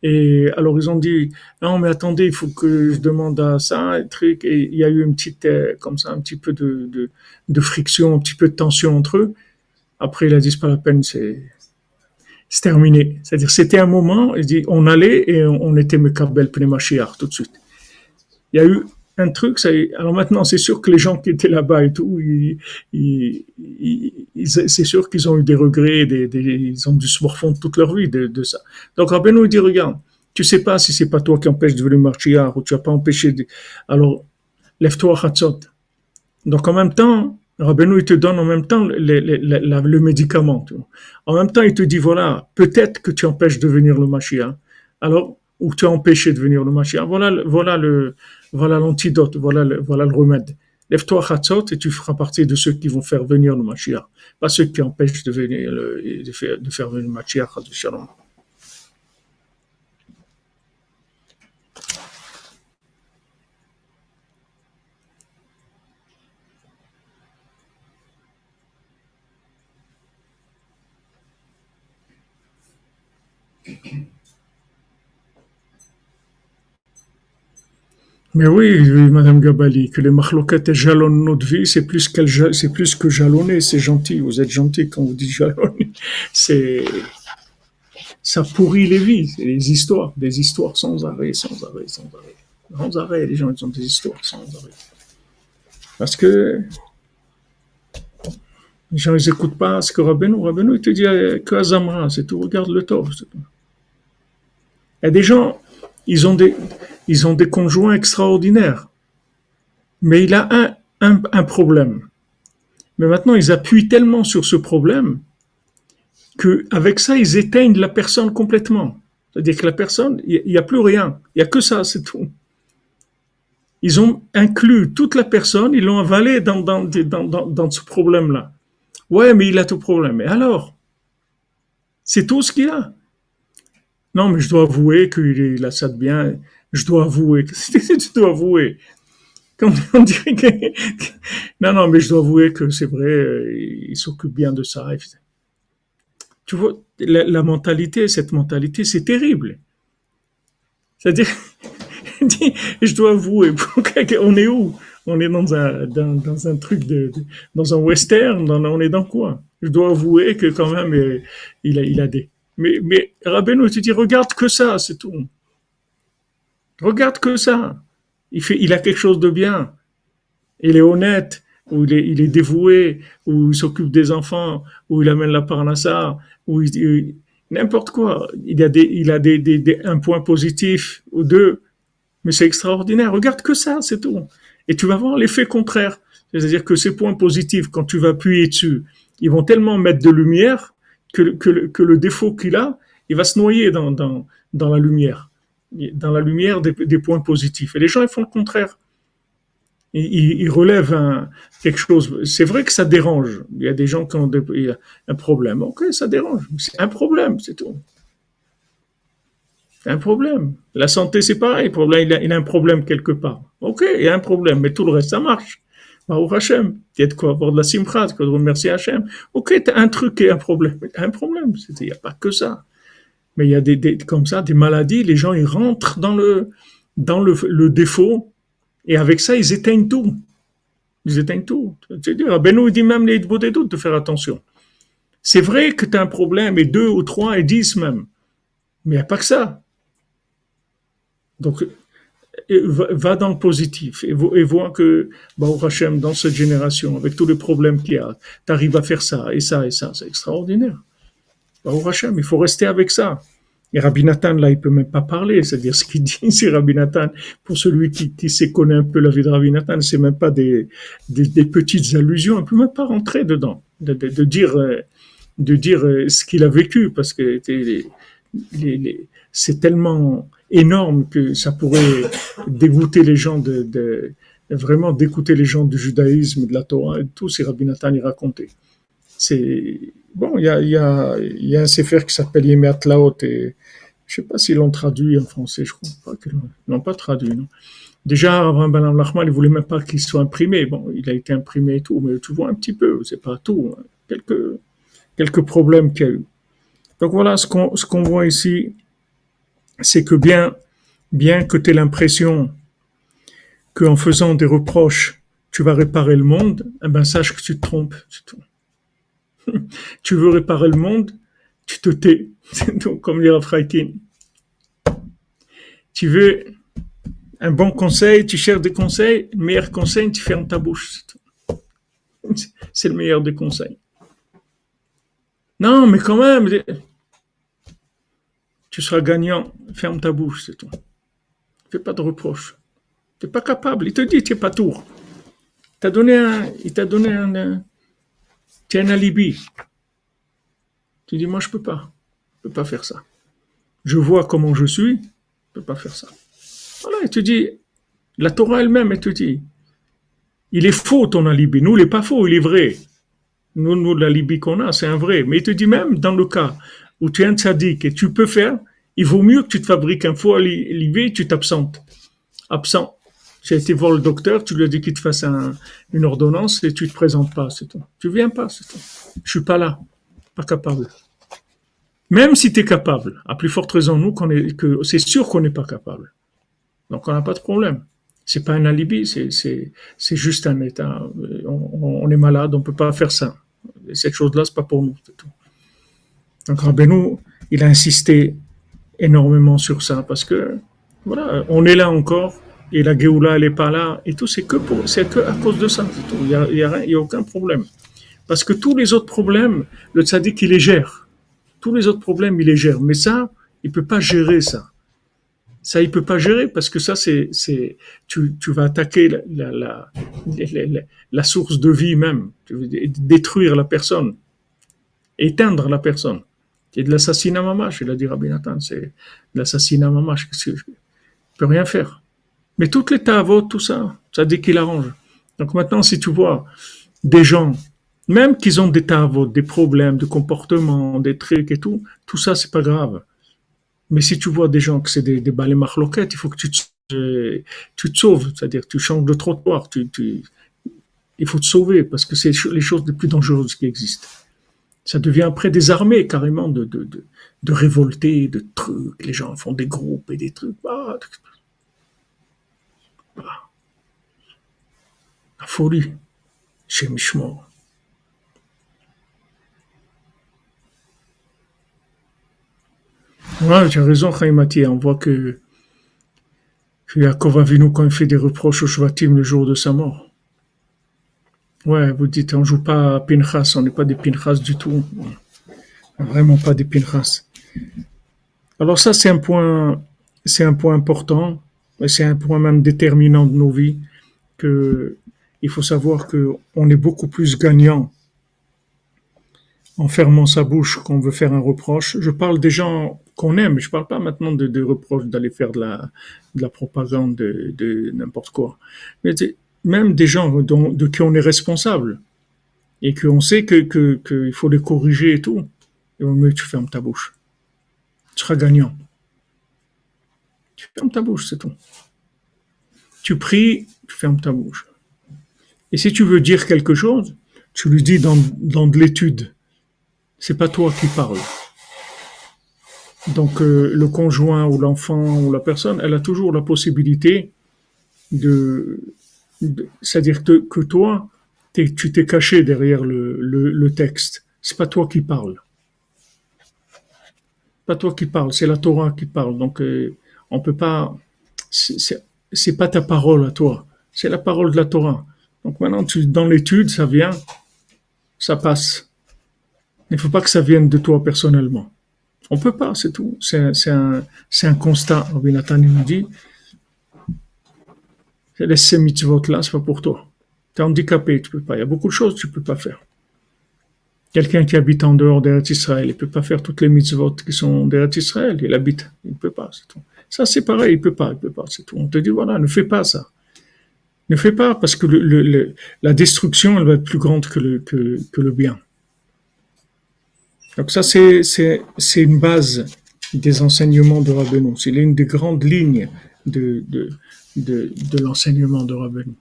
Et alors ils ont dit non mais attendez il faut que je demande à ça un truc et il y a eu une petite euh, comme ça un petit peu de, de, de, friction un petit peu de tension entre eux. Après il a dit c'est pas la peine c'est c'est terminé. C'est-à-dire, c'était un moment, il on allait et on, était Mekabel Pneumachiar tout de suite. Il y a eu un truc, alors maintenant, c'est sûr que les gens qui étaient là-bas et tout, c'est sûr qu'ils ont eu des regrets, ils ont dû se morfondre toute leur vie de, ça. Donc, Rabbeinu dit, regarde, tu sais pas si c'est pas toi qui empêche de devenir marchiar ou tu as pas empêché de, alors, lève-toi à Donc, en même temps, Rabbeinu, il te donne en même temps le, le, médicament. En même temps, il te dit, voilà, peut-être que tu empêches de venir le Mashiach. Alors, ou tu as empêché de venir le Mashiach. Voilà, voilà le, voilà l'antidote, voilà le, voilà le remède. Lève-toi Chatzot et tu feras partie de ceux qui vont faire venir le Mashiach. Pas ceux qui empêchent de venir, de faire, de faire venir le Mashiach, Mais oui, Madame Gabali, que les machloquettes jalonnent notre vie, c'est plus, c'est plus que jalonner, c'est gentil. Vous êtes gentil quand vous dites jalonner. C'est, ça pourrit les vies, c'est les histoires, des histoires sans arrêt, sans arrêt, sans arrêt. Sans arrêt, les gens, ils ont des histoires sans arrêt. Parce que les gens, ils n'écoutent pas ce que Rabbeinu, Rabbeinu, il te dit euh, que Azamra, c'est tout, regarde le tort. Il y a des gens, ils ont des, ils ont des conjoints extraordinaires. Mais il a un, problème. Mais maintenant, ils appuient tellement sur ce problème que avec ça, ils éteignent la personne complètement. C'est-à-dire que la personne, il n'y a plus rien. Il n'y a que ça, c'est tout. Ils ont inclus toute la personne, ils l'ont avalé dans, dans, dans, dans ce problème-là. Ouais, mais il a tout problème. Et alors? C'est tout ce qu'il a. Non, mais je dois avouer qu'il a ça de bien. Je dois avouer. tu dois avouer. on dirait. Non, non, mais je dois avouer que c'est vrai, euh, il s'occupe bien de ça. Tu vois, la, mentalité, cette mentalité, c'est terrible. C'est-à-dire, je dois avouer, on est où? On est dans un, dans, un truc de, dans un western, on est dans quoi? Je dois avouer que quand même, euh, il a, il a des, mais, mais Rabbeinu te dit, regarde que ça, c'est tout. Regarde que ça. Il, fait, il a quelque chose de bien. Il est honnête, ou il est, il est dévoué, ou il s'occupe des enfants, ou il amène la parnassa, ou il, n'importe quoi. Il a, des, il a des, des, un point positif ou deux, mais c'est extraordinaire. Regarde que ça, c'est tout. Et tu vas voir l'effet contraire. C'est-à-dire que ces points positifs, quand tu vas appuyer dessus, ils vont tellement mettre de lumière que, le défaut qu'il a, il va se noyer dans, dans, la lumière, dans la lumière des, points positifs. Et les gens, ils font le contraire. Ils, relèvent quelque chose. C'est vrai que ça dérange. Il y a des gens qui ont un problème. Ok, ça dérange. C'est un problème, c'est tout. Un problème. La santé, c'est pareil. Il a, il a un problème quelque part. Ok, il y a un problème, mais tout le reste, ça marche. Baruch Hashem, il y a de quoi avoir de la simcha, de remercier Hashem. Ok, t'as un truc et un problème. Un problème, il n'y a pas que ça. Mais il y a des, comme ça, des maladies, les gens, ils rentrent dans le, dans le, défaut, et avec ça, ils éteignent tout. Ils éteignent tout. C'est-à-dire, il dit même les doutes de faire attention. C'est vrai que tu as un problème, et deux ou trois, et dix même. Mais il n'y a pas que ça. Donc, va dans le positif et, vois que, au Hachem, dans cette génération, avec tous les problèmes qu'il y a, tu arrives à faire ça et ça et ça, c'est extraordinaire. Il faut rester avec ça. Et Rabbi Nathan, là, il peut même pas parler, c'est-à-dire ce qu'il dit, c'est Rabbi Nathan, pour celui qui, qui sait connaît un peu la vie de Rabbi Nathan, c'est même pas des, des, petites allusions, il peut même pas rentrer dedans, de, de, dire, euh, de dire euh, ce qu'il a vécu, parce que c'est tellement énorme que ça pourrait dégoûter les gens de, vraiment d'écouter les gens du judaïsme, de la Torah, et tout, ces Rabbi Nathan y racontait. C'est, bon, il y a, y, a, y a un sefer qui s'appelle Yemeat Laot et je sais pas s'ils l'ont traduit en français, je crois pas qu'ils l'ont pas traduit, non. Déjà, Abraham Ben Lachman, il voulait même pas qu'il soit imprimé. Bon, il a été imprimé et tout, mais tu vois un petit peu, c'est pas tout. Hein. Quelques, quelques problèmes qu'il y a eu. Donc voilà ce qu'on, ce qu'on voit ici c'est que bien, bien que tu aies l'impression qu'en faisant des reproches, tu vas réparer le monde, eh ben sache que tu te trompes. tu veux réparer le monde, tu te tais. comme dit Freitin. Tu veux un bon conseil, tu cherches des conseils, le meilleur conseil, tu fermes ta bouche. C'est le meilleur des conseils. Non, mais quand même, tu seras gagnant. Ferme ta bouche, c'est tout. Fais pas de reproches. Tu n'es pas capable. Il te dit, tu n'es pas tour. Un, il t'a donné un, tu as un alibi. Tu dis, moi, je peux pas. Je peux pas faire ça. Je vois comment je suis. Je peux pas faire ça. Voilà, il te dit, la Torah elle-même, elle te dit, il est faux ton alibi. Nous, il n'est pas faux, il est vrai. Nous, nous l'alibi qu'on a, c'est un vrai. Mais il te dit même dans le cas où tu es un tzaddik et tu peux faire, il vaut mieux que tu te fabriques un faux alibi et tu t'absentes. Absent. Tu as été voir le docteur, tu lui as dit qu'il te fasse une ordonnance et tu te présentes pas, c'est tout. Tu viens pas, c'est tout. Je suis pas là. Pas capable. Même si tu es capable, à plus forte raison, nous, c'est sûr qu'on n'est pas capable. Donc on n'a pas de problème. C'est pas un alibi, c'est, juste un état. On, est malade, on peut pas faire ça. Et cette chose-là, c'est pas pour nous, c'est tout. Donc Rabbeinu, il a insisté énormément sur ça parce que, voilà, on est là encore et la Géoula, elle est pas là et tout, c'est que pour, que à cause de ça, Il y a, y a, y a aucun problème. Parce que tous les autres problèmes, le tzaddik, il les gère. Tous les autres problèmes, il les gère. Mais ça, il peut pas gérer ça. Ça, il peut pas gérer parce que ça, c'est, c'est, tu, tu vas attaquer la, la, la, source de vie même. Tu détruire la personne. Éteindre la personne. C'est de l'assassinat mamache, il a dit Rabbi Nathan, c'est de l'assassinat mamache. Ne peux rien faire. Mais toutes les tavot, tout ça, ça dit qu'il arrange. Donc maintenant, si tu vois des gens, même qu'ils ont des tavot, des problèmes de comportement, des trucs et tout, tout ça, c'est pas grave. Mais si tu vois des gens que c'est des, des balais marloquettes, il faut que tu te, tu te sauves, c'est-à-dire tu changes de trottoir, tu, tu, il faut te sauver parce que c'est les choses les plus dangereuses qui existent. Ça devient après des armées carrément de, de, de, de révoltés, de trucs. Les gens font des groupes et des trucs. Ah, La folie chez Mishmor. Ouais, tu as raison, Chaimati. On voit que, que Yaakov Avinu, quand il fait des reproches au Shvatim le jour de sa mort. Ouais, vous dites, on joue pas à Pinchas, on n'est pas des Pinchas du tout. Vraiment pas des Pinchas. Alors ça, c'est un point, c'est un point important, c'est un point même déterminant de nos vies, que il faut savoir que on est beaucoup plus gagnant en fermant sa bouche qu'on veut faire un reproche. Je parle des gens qu'on aime. Je parle pas maintenant de, reproches d'aller faire de la, de la propagande de, n'importe quoi. Mais même des gens de qui on est responsable et qu'on sait que, qu'il faut les corriger et tout, il vaut mieux que tu fermes ta bouche. Tu seras gagnant. Tu fermes ta bouche, c'est tout. Tu pries, tu fermes ta bouche. Et si tu veux dire quelque chose, tu lui dis dans, de l'étude. C'est pas toi qui parles. Donc euh, le conjoint ou l'enfant ou la personne, elle a toujours la possibilité de, c'est-à-dire que, que toi, tu t'es caché derrière le, le, le texte. C'est pas toi qui parles. Pas toi qui parles, c'est la Torah qui parle. Donc euh, on peut pas, c'est pas ta parole à toi, c'est la parole de la Torah. Donc maintenant, tu, dans l'étude, ça vient, ça passe. Il ne faut pas que ça vienne de toi personnellement. On peut pas, c'est tout. C'est un, un, constat. Rabbi Nathan nous dit, laisse ces mitzvot-là, c'est pas pour toi. Tu es handicapé, tu peux pas. Il y a beaucoup de choses que tu peux pas faire. Quelqu'un qui habite en dehors d'Eretz Israël, il peut pas faire toutes les mitzvot qui sont d'Eretz Israël. Il habite, il ne peut pas, c'est tout. Ça, c'est pareil, il peut pas, il peut pas, c'est tout. On te dit, voilà, ne fais pas ça. Ne fais pas parce que la destruction, elle va être plus grande que le, bien. Donc ça, c'est, une base des enseignements de Rabbeinu. C'est l'une des grandes lignes de, de, de, de l'enseignement de Rabbeinu.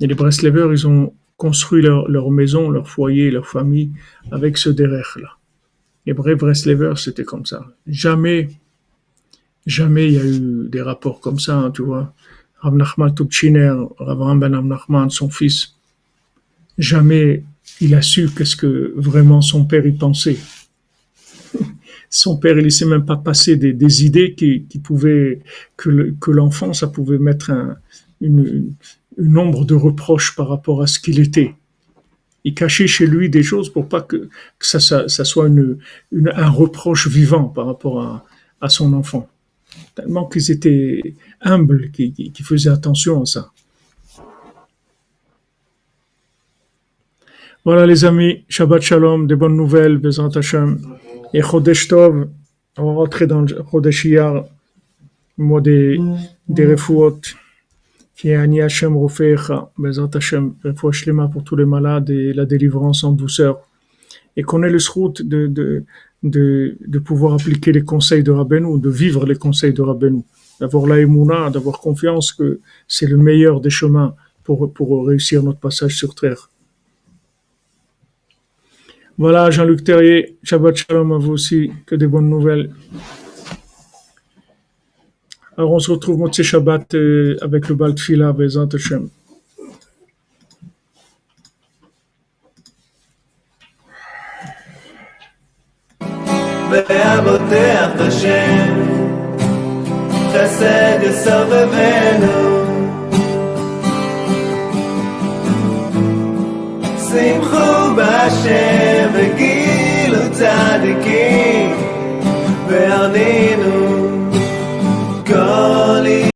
Et les Breslevers, ils ont construit leur, leur maison, leur foyer, leur famille avec ce derrière-là. Les vrais Breslevers, c'était comme ça. Jamais, jamais il y a eu des rapports comme ça, hein, tu vois. Rav Nachman Tubchiner, Rav Ben Nachman, son fils, jamais il a su qu'est-ce que vraiment son père y pensait. son père, il laissait même pas passer des, idées qui, pouvaient, que, l'enfant, ça pouvait mettre un, une, ombre de reproche par rapport à ce qu'il était. Il cachait chez lui des choses pour pas que, ça, soit un reproche vivant par rapport à son enfant. Tellement qu'ils étaient humbles, qu'ils faisaient attention à ça. Voilà les amis, Shabbat Shalom, des bonnes nouvelles, Bezrat Hashem. Et Chodesh Tov, on va rentrer dans Chodesh Iyar, le mois des, des Refuot, qui est Ani Hashem Rofecha, Bezrat Hashem, Refuah Shlema pour tous les malades et la délivrance en douceur. Et qu'on ait le route de, de, de, pouvoir appliquer les conseils de Rabbeinu, de vivre les conseils de Rabbeinu, d'avoir la émouna, d'avoir confiance que c'est le meilleur des chemins pour, pour réussir notre passage sur terre. Voilà, Jean-Luc Terrier, Shabbat Shalom à vous aussi, que des bonnes nouvelles. Alors, on se retrouve Motsé Shabbat euh, avec le Bal Tfila, Bezant Hashem. והבוטח בשם. חסד יסובבנו שמחו בהשם וגילו צדיקים והרנינו כל